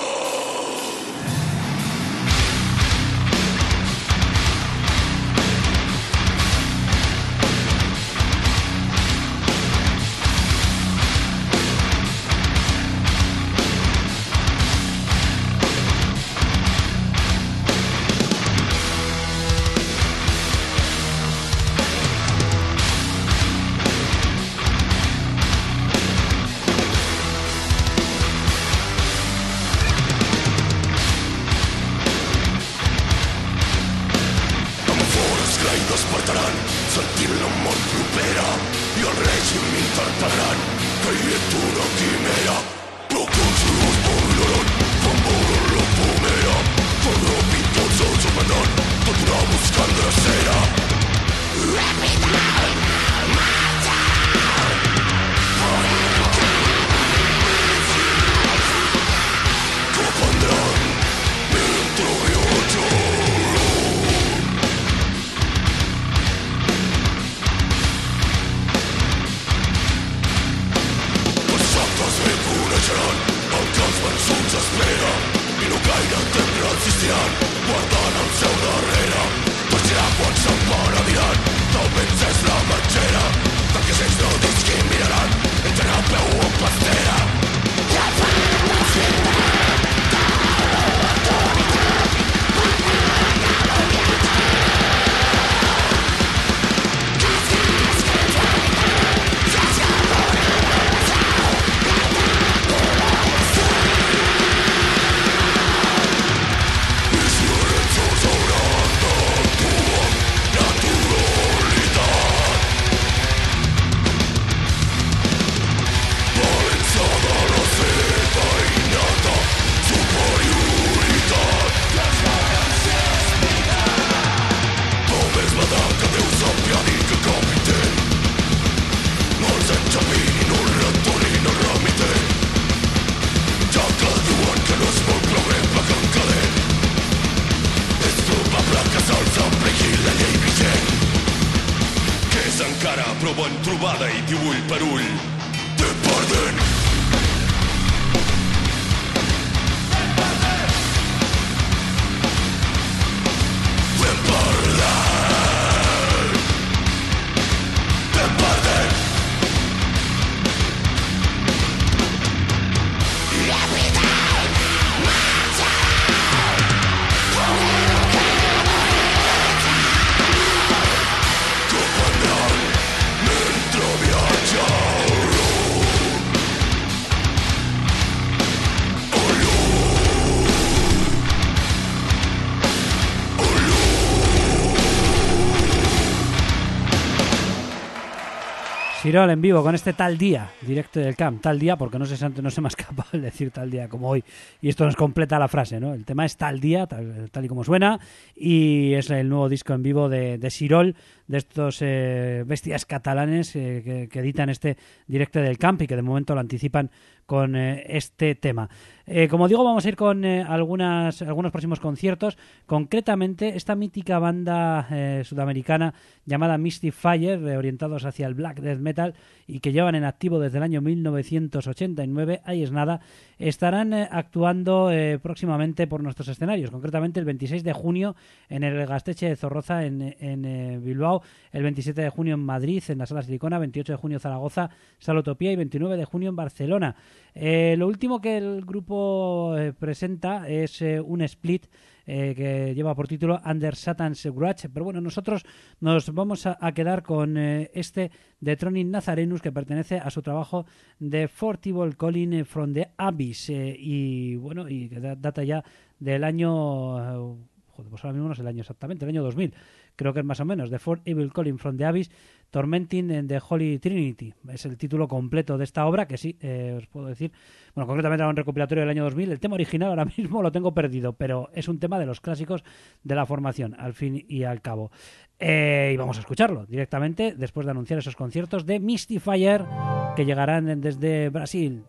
Sirol en vivo con este tal día, directo del camp, tal día, porque no sé si antes no se me ha escapado el decir tal día como hoy, y esto nos completa la frase, ¿no? El tema es tal día, tal, y como suena, y es el nuevo disco en vivo de, de Sirol, de estos eh, bestias catalanes eh, que, que editan este directo del camp y que de momento lo anticipan con eh, este tema. Eh, como digo, vamos a ir con eh, algunas, algunos próximos conciertos. Concretamente, esta mítica banda eh, sudamericana llamada Misty Fire, eh, orientados hacia el black death metal y que llevan en activo desde el año 1989, ahí es nada, estarán actuando próximamente por nuestros escenarios. Concretamente, el 26 de junio en el Gasteche de Zorroza, en, Bilbao, el 27 de junio en Madrid, en la Sala Silicona, 28 de junio en Zaragoza, Sala Utopía y 29 de junio en Barcelona. Lo último que el grupo eh, presenta es eh, un split eh, que lleva por título Under Satan's Grudge. Pero bueno, nosotros nos vamos a, quedar con eh, este de Tronin Nazarenus que pertenece a su trabajo de Fortible Calling from the Abyss. y bueno, y que da- data ya del año. pues ahora mismo no sé el año exactamente, el año 2000. Creo que es más o menos. The Fort Evil Calling from the Abyss, Tormenting in the Holy Trinity. Es el título completo de esta obra que sí, eh, os puedo decir. Bueno, concretamente era un recopilatorio del año 2000. El tema original ahora (laughs) mismo lo tengo perdido, pero es un tema de los clásicos de la formación, al fin y al cabo. Eh, y vamos a escucharlo directamente después de anunciar esos conciertos de Mystifier que llegarán desde Brasil.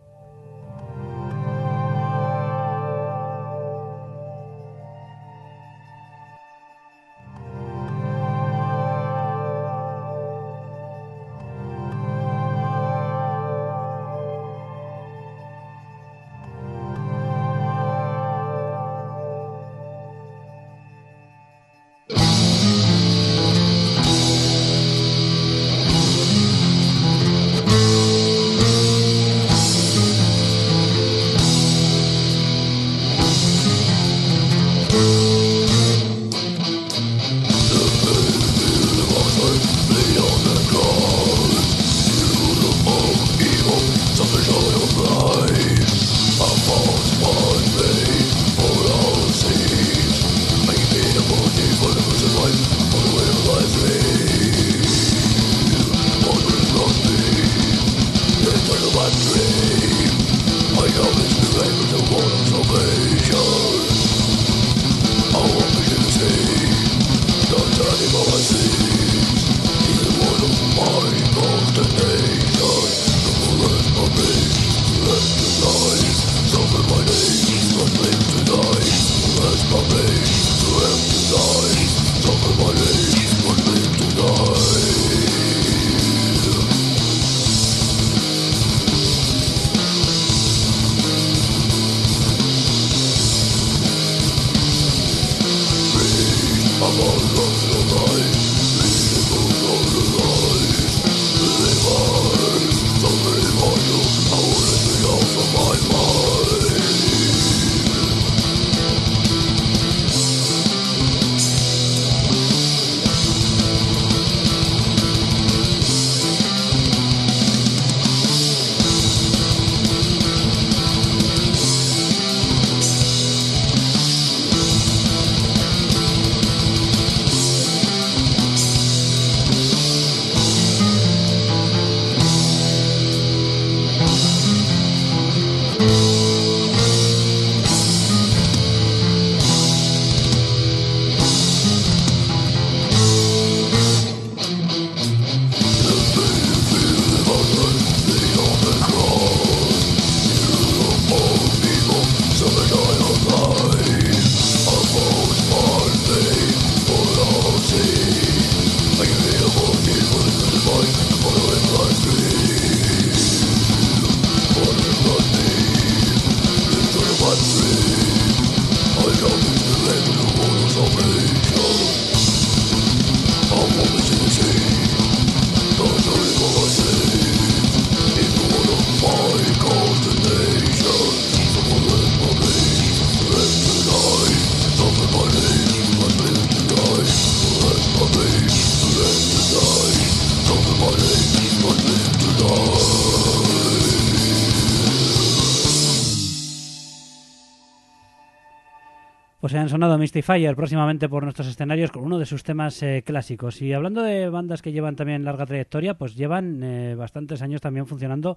Sonado Mystifier próximamente por nuestros escenarios con uno de sus temas eh, clásicos. Y hablando de bandas que llevan también larga trayectoria, pues llevan eh, bastantes años también funcionando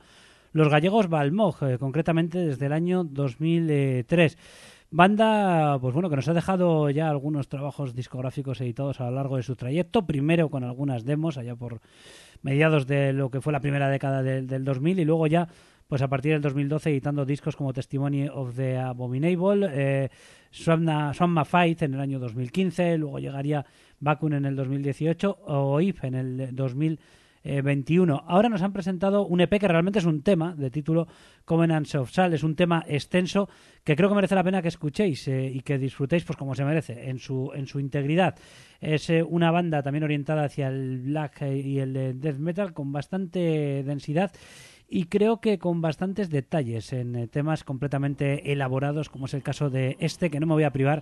los gallegos Balmog, eh, concretamente desde el año 2003. Banda, pues bueno, que nos ha dejado ya algunos trabajos discográficos editados a lo largo de su trayecto. Primero con algunas demos, allá por mediados de lo que fue la primera década del, del 2000, y luego ya, pues a partir del 2012, editando discos como Testimony of the Abominable, eh, Swamna, Swamma Fight en el año 2015, luego llegaría Bakun en el 2018 o If en el 2021. Ahora nos han presentado un EP que realmente es un tema de título Covenants of Sal, es un tema extenso que creo que merece la pena que escuchéis eh, y que disfrutéis pues como se merece en su en su integridad. Es eh, una banda también orientada hacia el black eh, y el eh, death metal con bastante densidad y creo que con bastantes detalles en eh, temas completamente elaborados, como es el caso de este, que no me voy a privar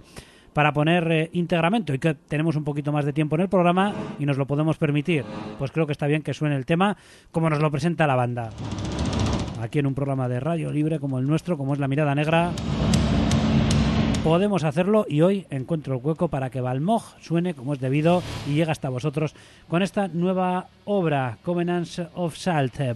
para poner eh, íntegramente. Hoy que tenemos un poquito más de tiempo en el programa y nos lo podemos permitir, pues creo que está bien que suene el tema como nos lo presenta la banda. Aquí en un programa de radio libre como el nuestro, como es La Mirada Negra, podemos hacerlo y hoy encuentro el hueco para que Balmog suene como es debido y llega hasta vosotros con esta nueva obra, Covenants of Salt, eh,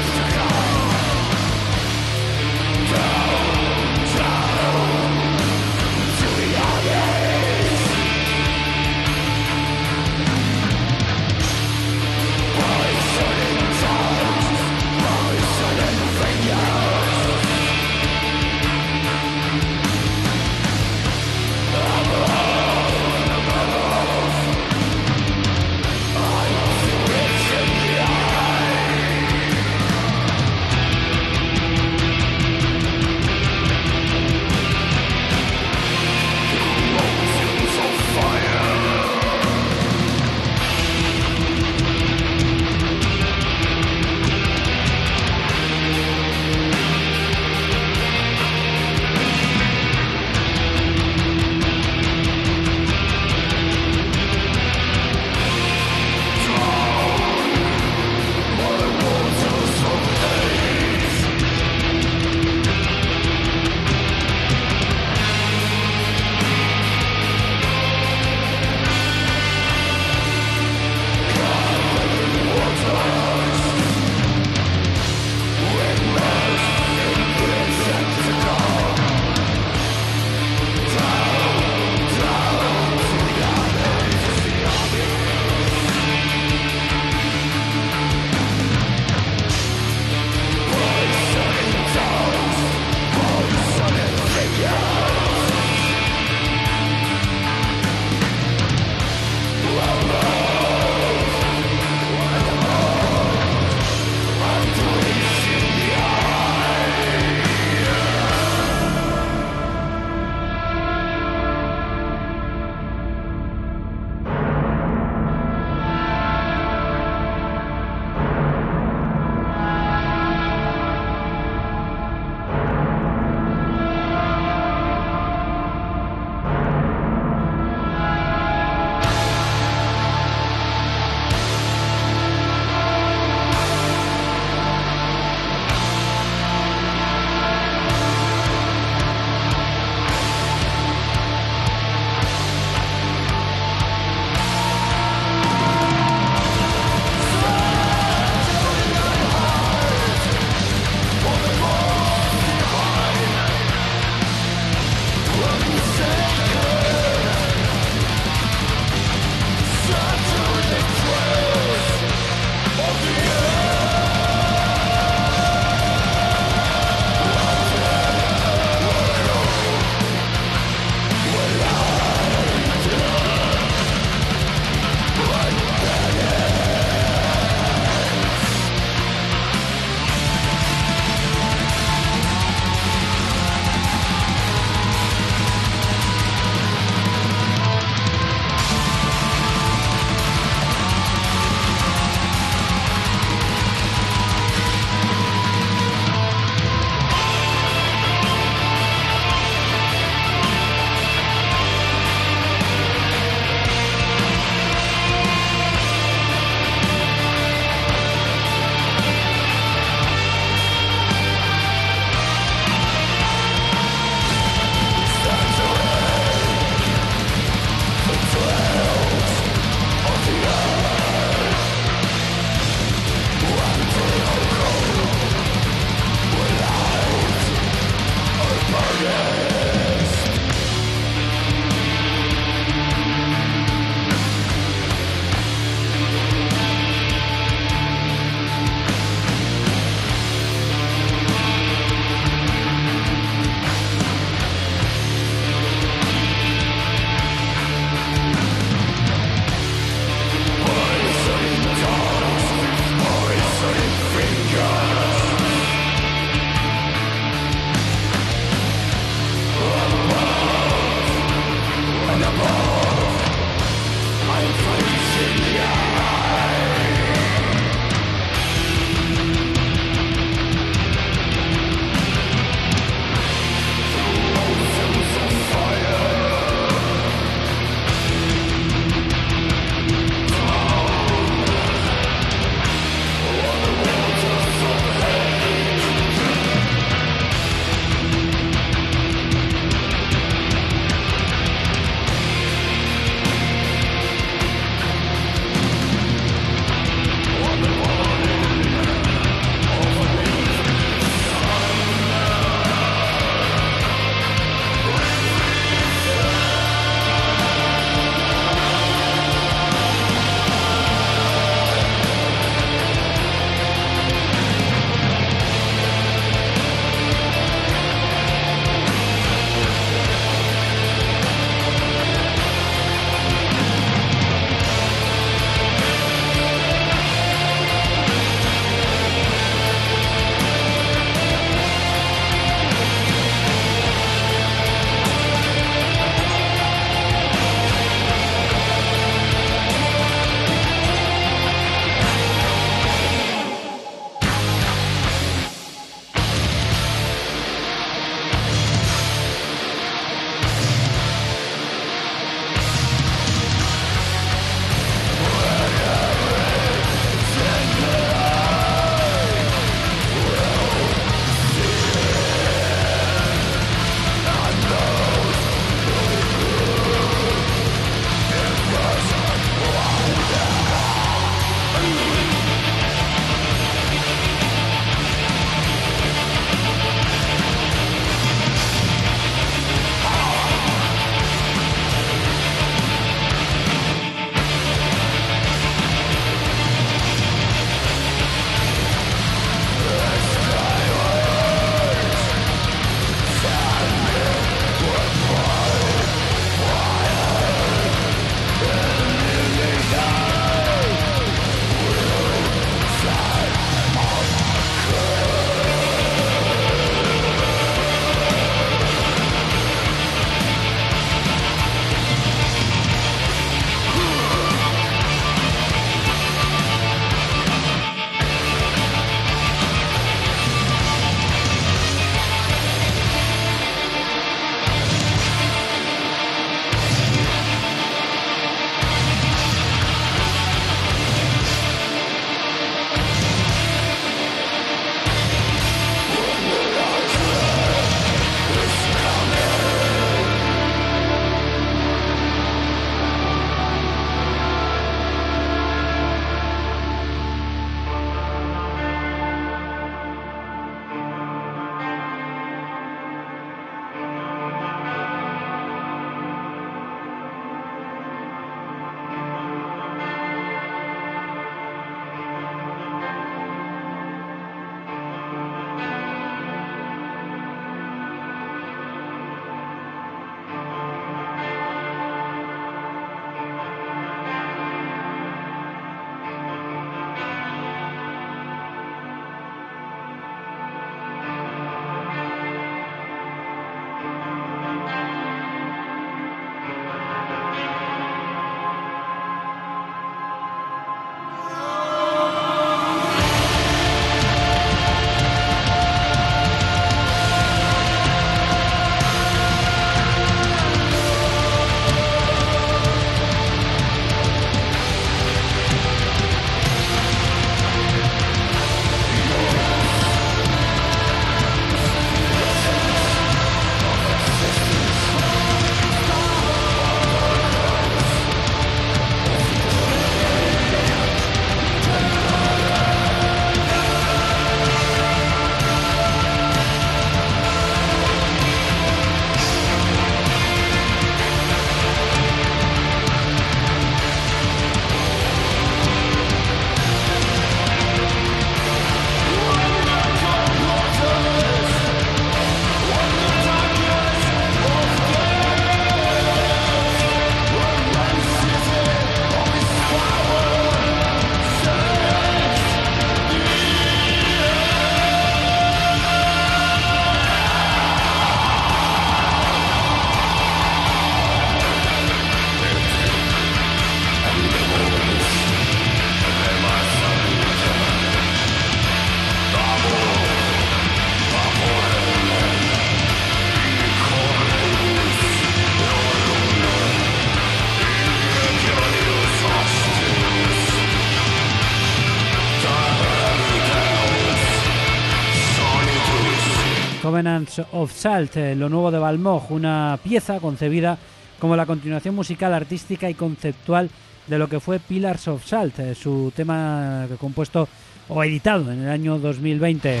of Salt, eh, lo nuevo de Balmog, una pieza concebida como la continuación musical, artística y conceptual de lo que fue Pillars of Salt, eh, su tema compuesto o editado en el año 2020.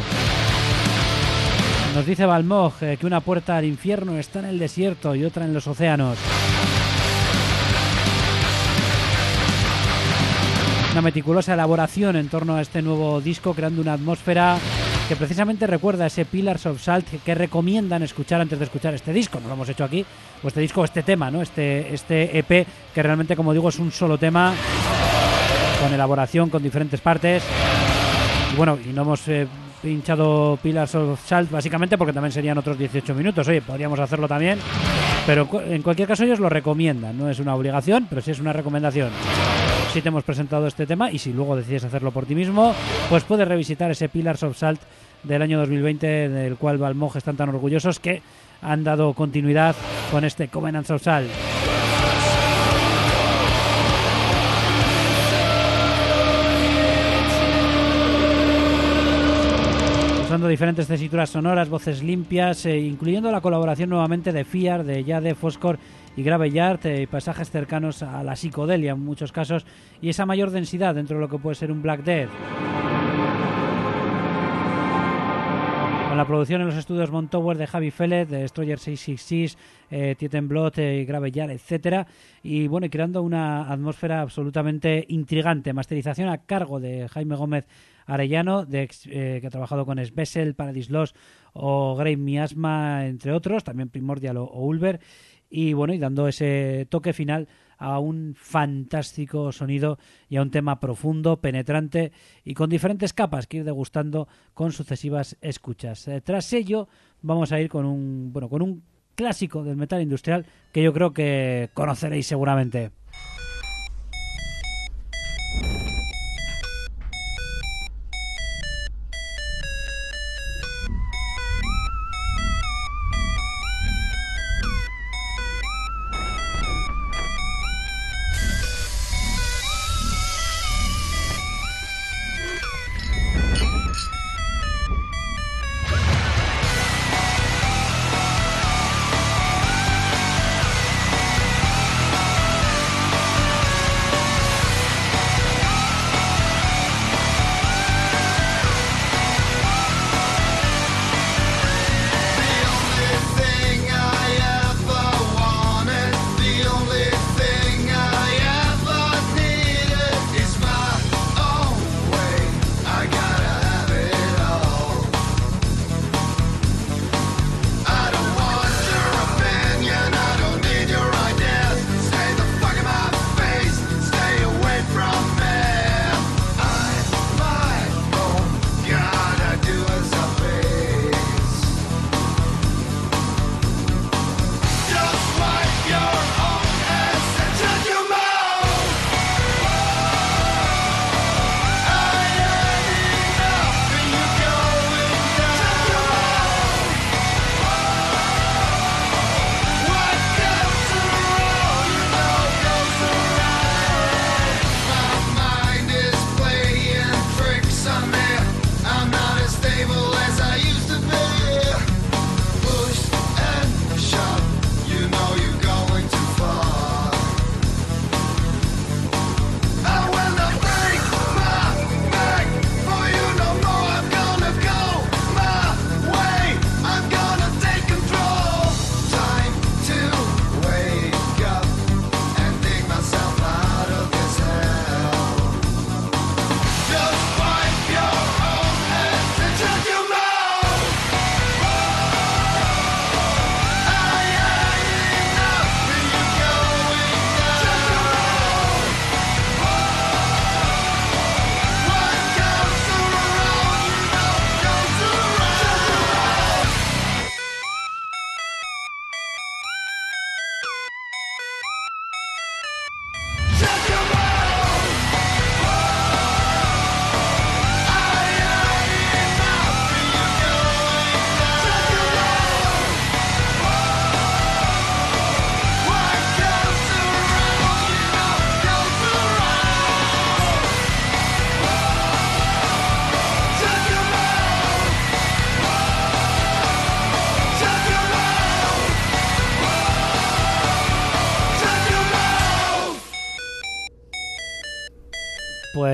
Nos dice Balmog eh, que una puerta al infierno está en el desierto y otra en los océanos. Una meticulosa elaboración en torno a este nuevo disco, creando una atmósfera que precisamente recuerda ese Pillars of Salt que recomiendan escuchar antes de escuchar este disco. No lo hemos hecho aquí, o este disco, este tema, ¿no? Este, este EP, que realmente, como digo, es un solo tema, con elaboración, con diferentes partes. Y bueno, y no hemos eh, pinchado Pillars of Salt básicamente porque también serían otros 18 minutos. Oye, podríamos hacerlo también. Pero en cualquier caso ellos lo recomiendan, no es una obligación, pero sí es una recomendación. Si te hemos presentado este tema y si luego decides hacerlo por ti mismo, pues puedes revisitar ese Pillars of Salt del año 2020 del cual Balmog están tan orgullosos que han dado continuidad con este Covenants of Salt. usando diferentes tesituras sonoras, voces limpias, eh, incluyendo la colaboración nuevamente de Fiar, de Jade, Foscor y Graveyard, eh, y pasajes cercanos a la psicodelia en muchos casos, y esa mayor densidad dentro de lo que puede ser un Black Death. Con la producción en los estudios Montower de Javi Fellet, de Destroyer 666, eh, Titan Blood, eh, Graveyard, etcétera, y bueno, creando una atmósfera absolutamente intrigante. Masterización a cargo de Jaime Gómez Arellano, de, eh, que ha trabajado con Svessel, Paradise Lost o Grey Miasma, entre otros, también Primordial o, o Ulver, y bueno, y dando ese toque final a un fantástico sonido y a un tema profundo, penetrante y con diferentes capas que ir degustando con sucesivas escuchas. Eh, tras ello, vamos a ir con un bueno, con un clásico del metal industrial que yo creo que conoceréis seguramente.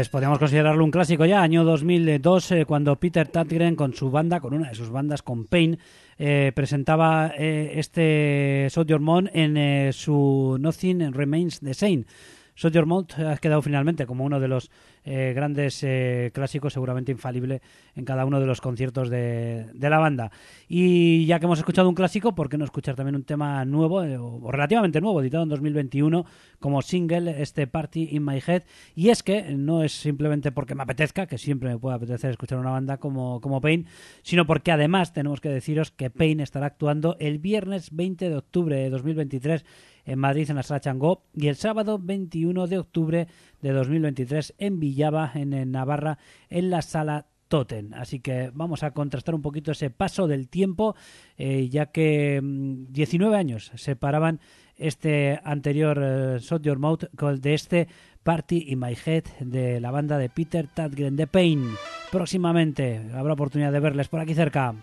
Pues podríamos considerarlo un clásico ya, año 2002, eh, cuando Peter Tatgren con su banda, con una de sus bandas, con Pain, eh, presentaba eh, este Moon en eh, su Nothing Remains the Same. Mount ha quedado finalmente como uno de los eh, grandes eh, clásicos, seguramente infalible en cada uno de los conciertos de, la banda. Y ya que hemos escuchado un clásico, ¿por qué no escuchar también un tema nuevo, eh, o o relativamente nuevo, editado en 2021 como single, este Party in My Head? Y es que no es simplemente porque me apetezca, que siempre me puede apetecer escuchar una banda como, como Pain, sino porque además tenemos que deciros que Pain estará actuando el viernes 20 de octubre de 2023 en Madrid en la Sala Changó y el sábado 21 de octubre de 2023 en Villava, en, Navarra, en la Sala Toten. Así que vamos a contrastar un poquito ese paso del tiempo, eh, ya que mm, 19 años separaban este anterior eh, Shot Your Mouth de este Party in My Head de la banda de Peter Tatgren de Pain. Próximamente habrá oportunidad de verles por aquí cerca.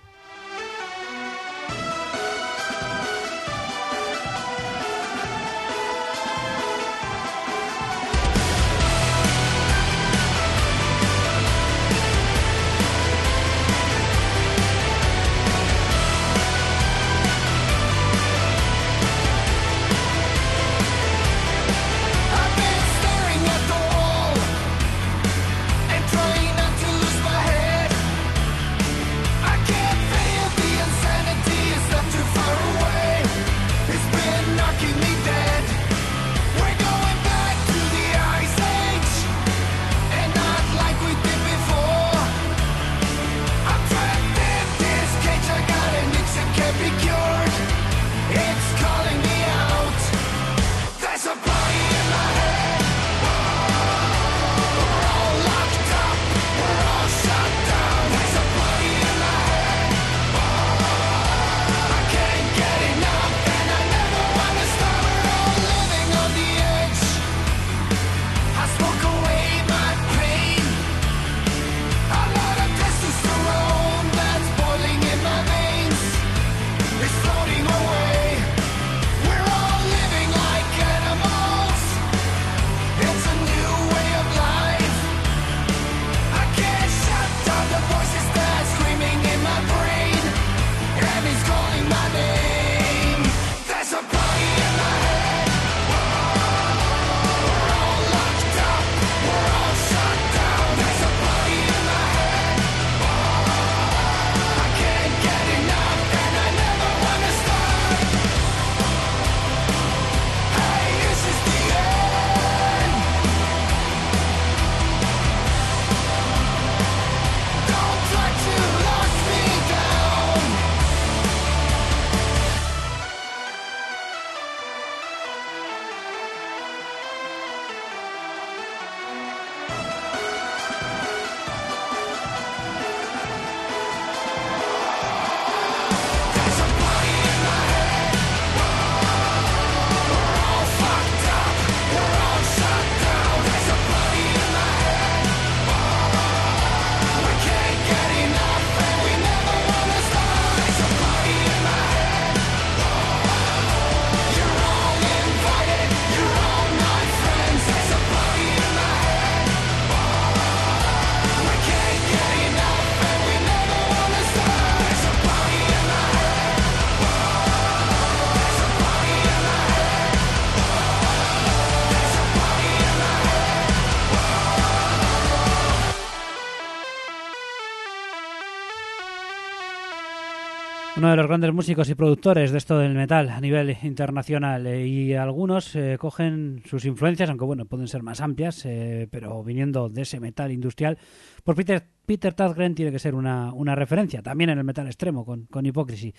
Los grandes músicos y productores de esto del metal a nivel internacional eh, y algunos eh, cogen sus influencias, aunque bueno, pueden ser más amplias, eh, pero viniendo de ese metal industrial, por Peter, Peter Tatgren tiene que ser una, una referencia, también en el metal extremo, con, con Hypocrisy.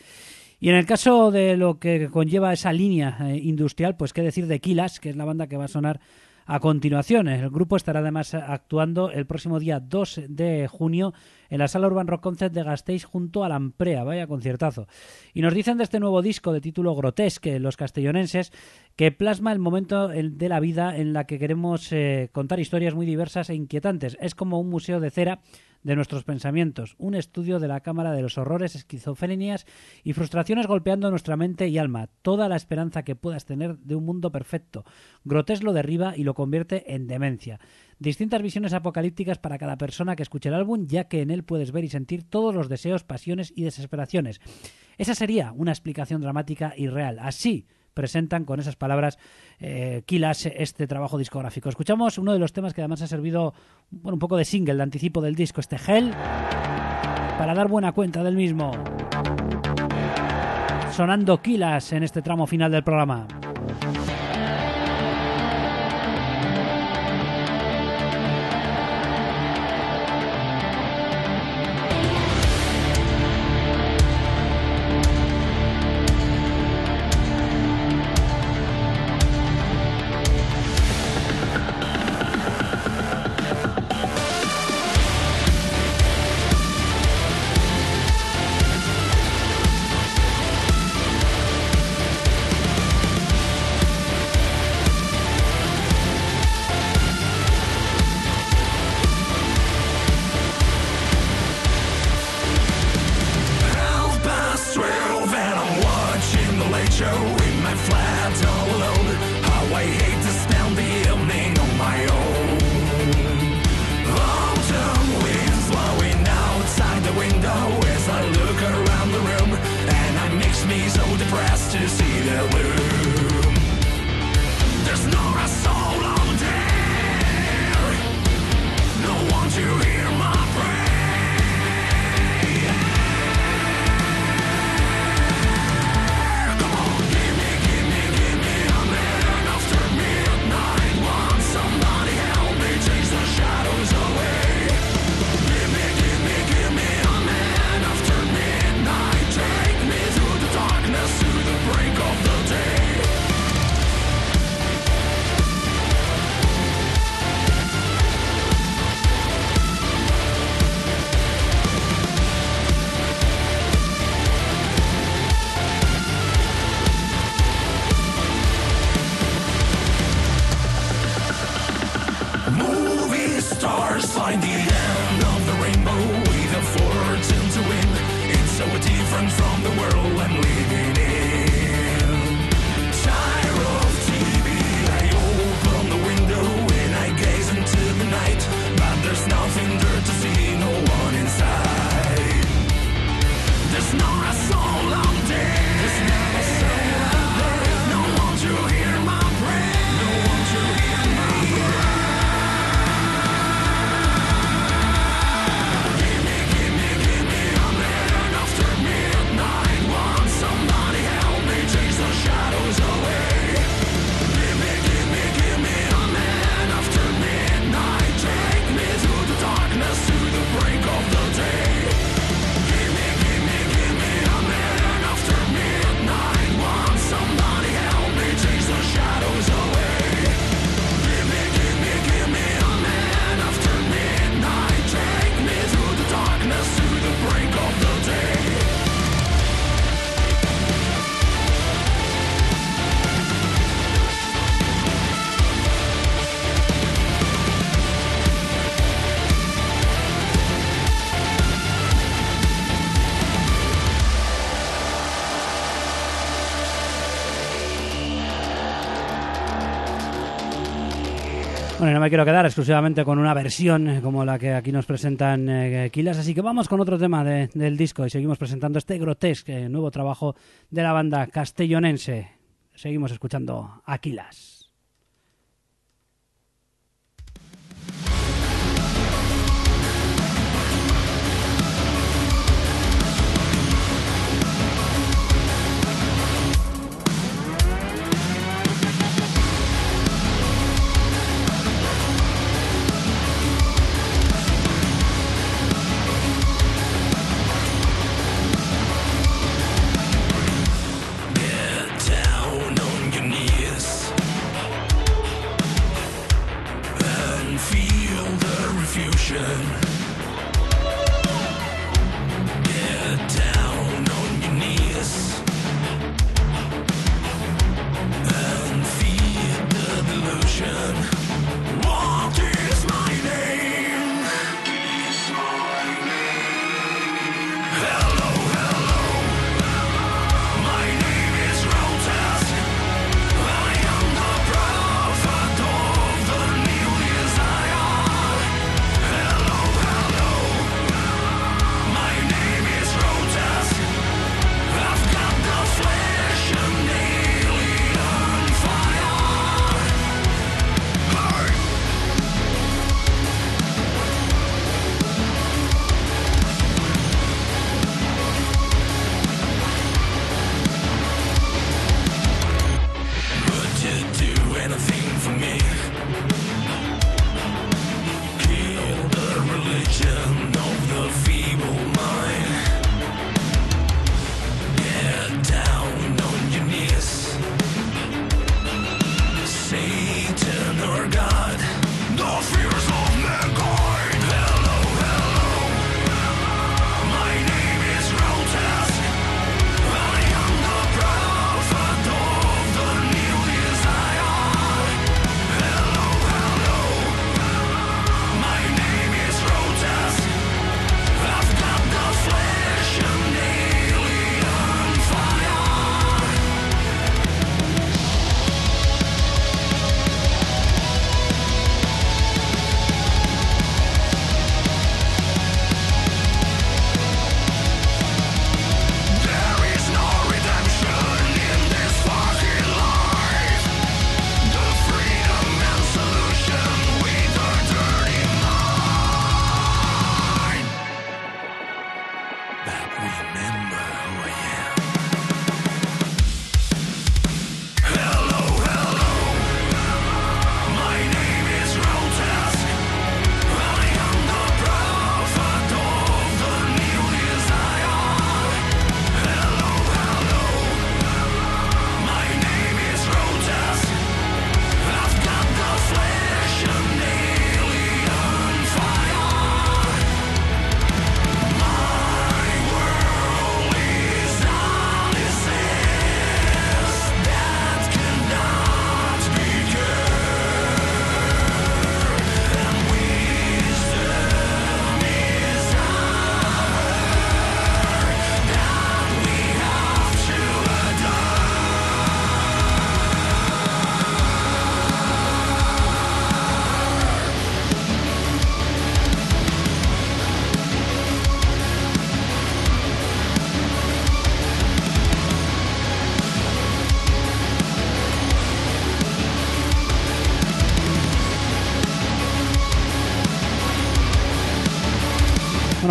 Y en el caso de lo que conlleva esa línea eh, industrial, pues qué decir de Kilas, que es la banda que va a sonar a continuación. El grupo estará además actuando el próximo día 2 de junio en la sala Urban Rock Concert de Gasteiz junto a la Amprea. Vaya conciertazo. Y nos dicen de este nuevo disco de título Grotesque, los castellonenses, que plasma el momento de la vida en la que queremos eh, contar historias muy diversas e inquietantes. Es como un museo de cera de nuestros pensamientos, un estudio de la cámara de los horrores, esquizofrenias y frustraciones golpeando nuestra mente y alma, toda la esperanza que puedas tener de un mundo perfecto. Grotés lo derriba y lo convierte en demencia. Distintas visiones apocalípticas para cada persona que escuche el álbum, ya que en él puedes ver y sentir todos los deseos, pasiones y desesperaciones. Esa sería una explicación dramática y real. Así presentan con esas palabras eh, Kilas este trabajo discográfico. Escuchamos uno de los temas que además ha servido bueno, un poco de single, de anticipo del disco, este Hell, para dar buena cuenta del mismo. Sonando Kilas en este tramo final del programa. Bueno, no me quiero quedar exclusivamente con una versión eh, como la que aquí nos presentan eh, Kilas, así que vamos con otro tema de- del disco y seguimos presentando este grotesque nuevo trabajo de la banda castellonense. Seguimos escuchando Aquilas. Destruction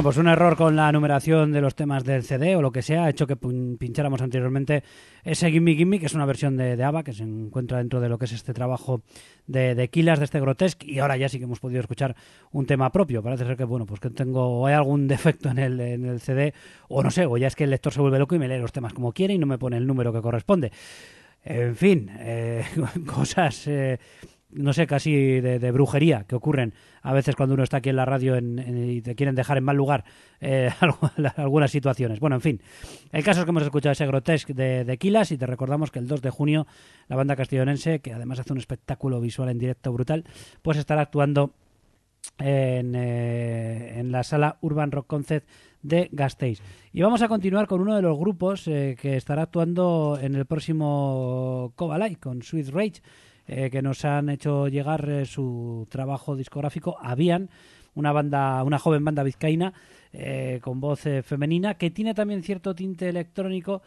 pues un error con la numeración de los temas del CD o lo que sea ha hecho que pincháramos anteriormente ese Gimme Gimme, que es una versión de, de ABBA que se encuentra dentro de lo que es este trabajo de, de Kilas, de este Grotesque, y ahora ya sí que hemos podido escuchar un tema propio. Parece ser que, bueno, pues que tengo, o hay algún (laughs) defecto en el, en el CD, o no sé, o ya es que el lector se vuelve loco y me lee los temas como quiere y no me pone el número que corresponde. En fin, eh, (laughs) cosas, eh, no sé, casi de, de brujería que ocurren a veces cuando uno está aquí en la radio en- en- y te quieren dejar en mal lugar eh, (laughs) algunas situaciones. Bueno, en fin, el caso es que hemos escuchado ese grotesque de, de Kilas y te recordamos que el 2 de junio la banda castellonense, que además hace un espectáculo visual en directo brutal, pues estará actuando en, eh, en la sala Urban Rock Concert de Gasteiz. Y vamos a continuar con uno de los grupos eh, que estará actuando en el próximo Cobalay, con Sweet Rage, eh, que nos han hecho llegar eh, su trabajo discográfico Habían, una banda, una joven banda vizcaína eh, con voz eh, femenina que tiene también cierto tinte electrónico,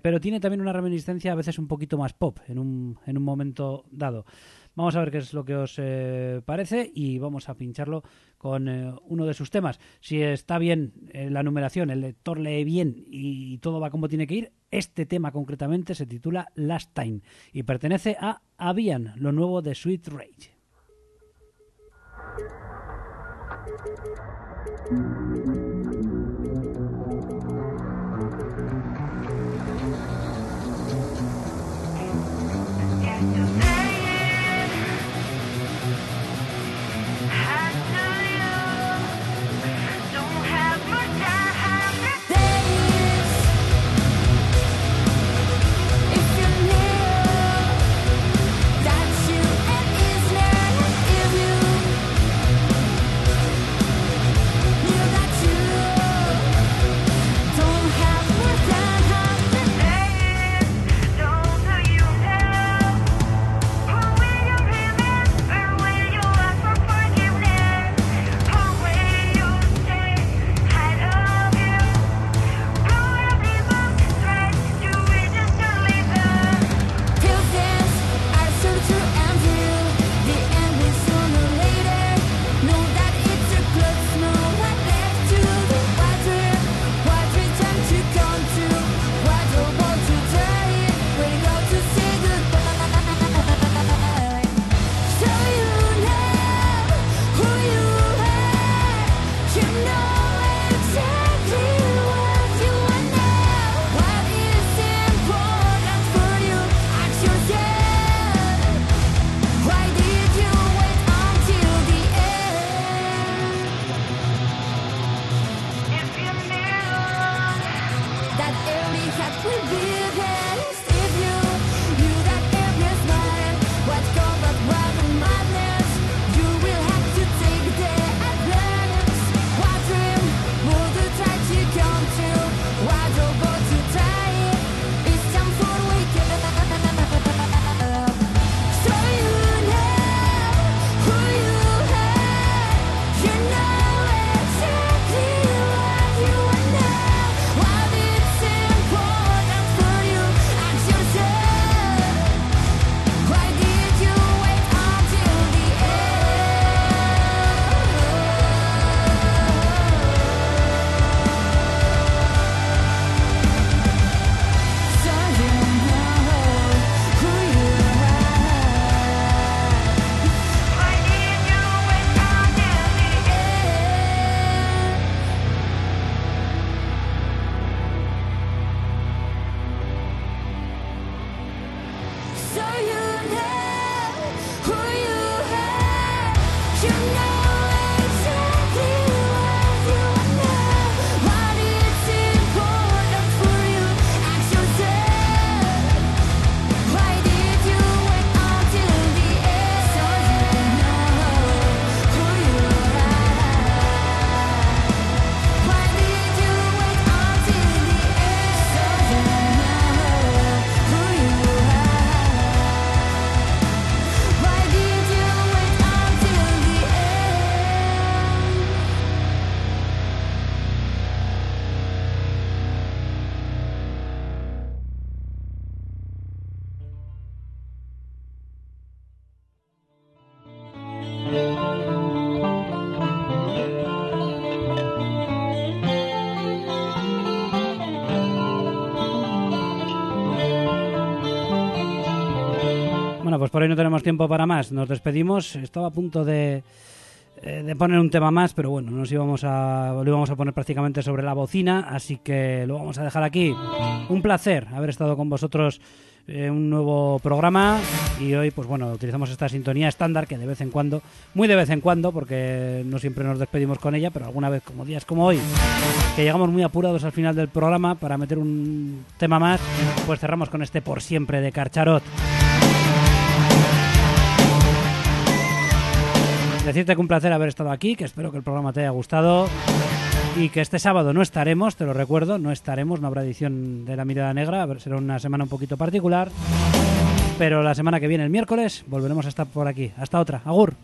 pero tiene también una reminiscencia a veces un poquito más pop en un, en un momento dado. Vamos a ver qué es lo que os eh, parece y vamos a pincharlo con eh, uno de sus temas. Si está bien eh, la numeración, el lector lee bien y todo va como tiene que ir, este tema concretamente se titula Last Time y pertenece a Avian, lo nuevo de Sweet Rage. Hoy no tenemos tiempo para más. Nos despedimos. Estaba a punto de, eh, de poner un tema más, pero bueno, nos íbamos a, lo íbamos a poner prácticamente sobre la bocina, así que lo vamos a dejar aquí. Un placer haber estado con vosotros en un nuevo programa y hoy, pues bueno, utilizamos esta sintonía estándar que de vez en cuando, muy de vez en cuando, porque no siempre nos despedimos con ella, pero alguna vez, como días como hoy, que llegamos muy apurados al final del programa para meter un tema más, pues cerramos con este por siempre de Carcharot. Decirte que un placer haber estado aquí, que espero que el programa te haya gustado y que este sábado no estaremos, te lo recuerdo, no estaremos, no habrá edición de La Mirada Negra, será una semana un poquito particular, pero la semana que viene, el miércoles, volveremos a estar por aquí. Hasta otra, Agur.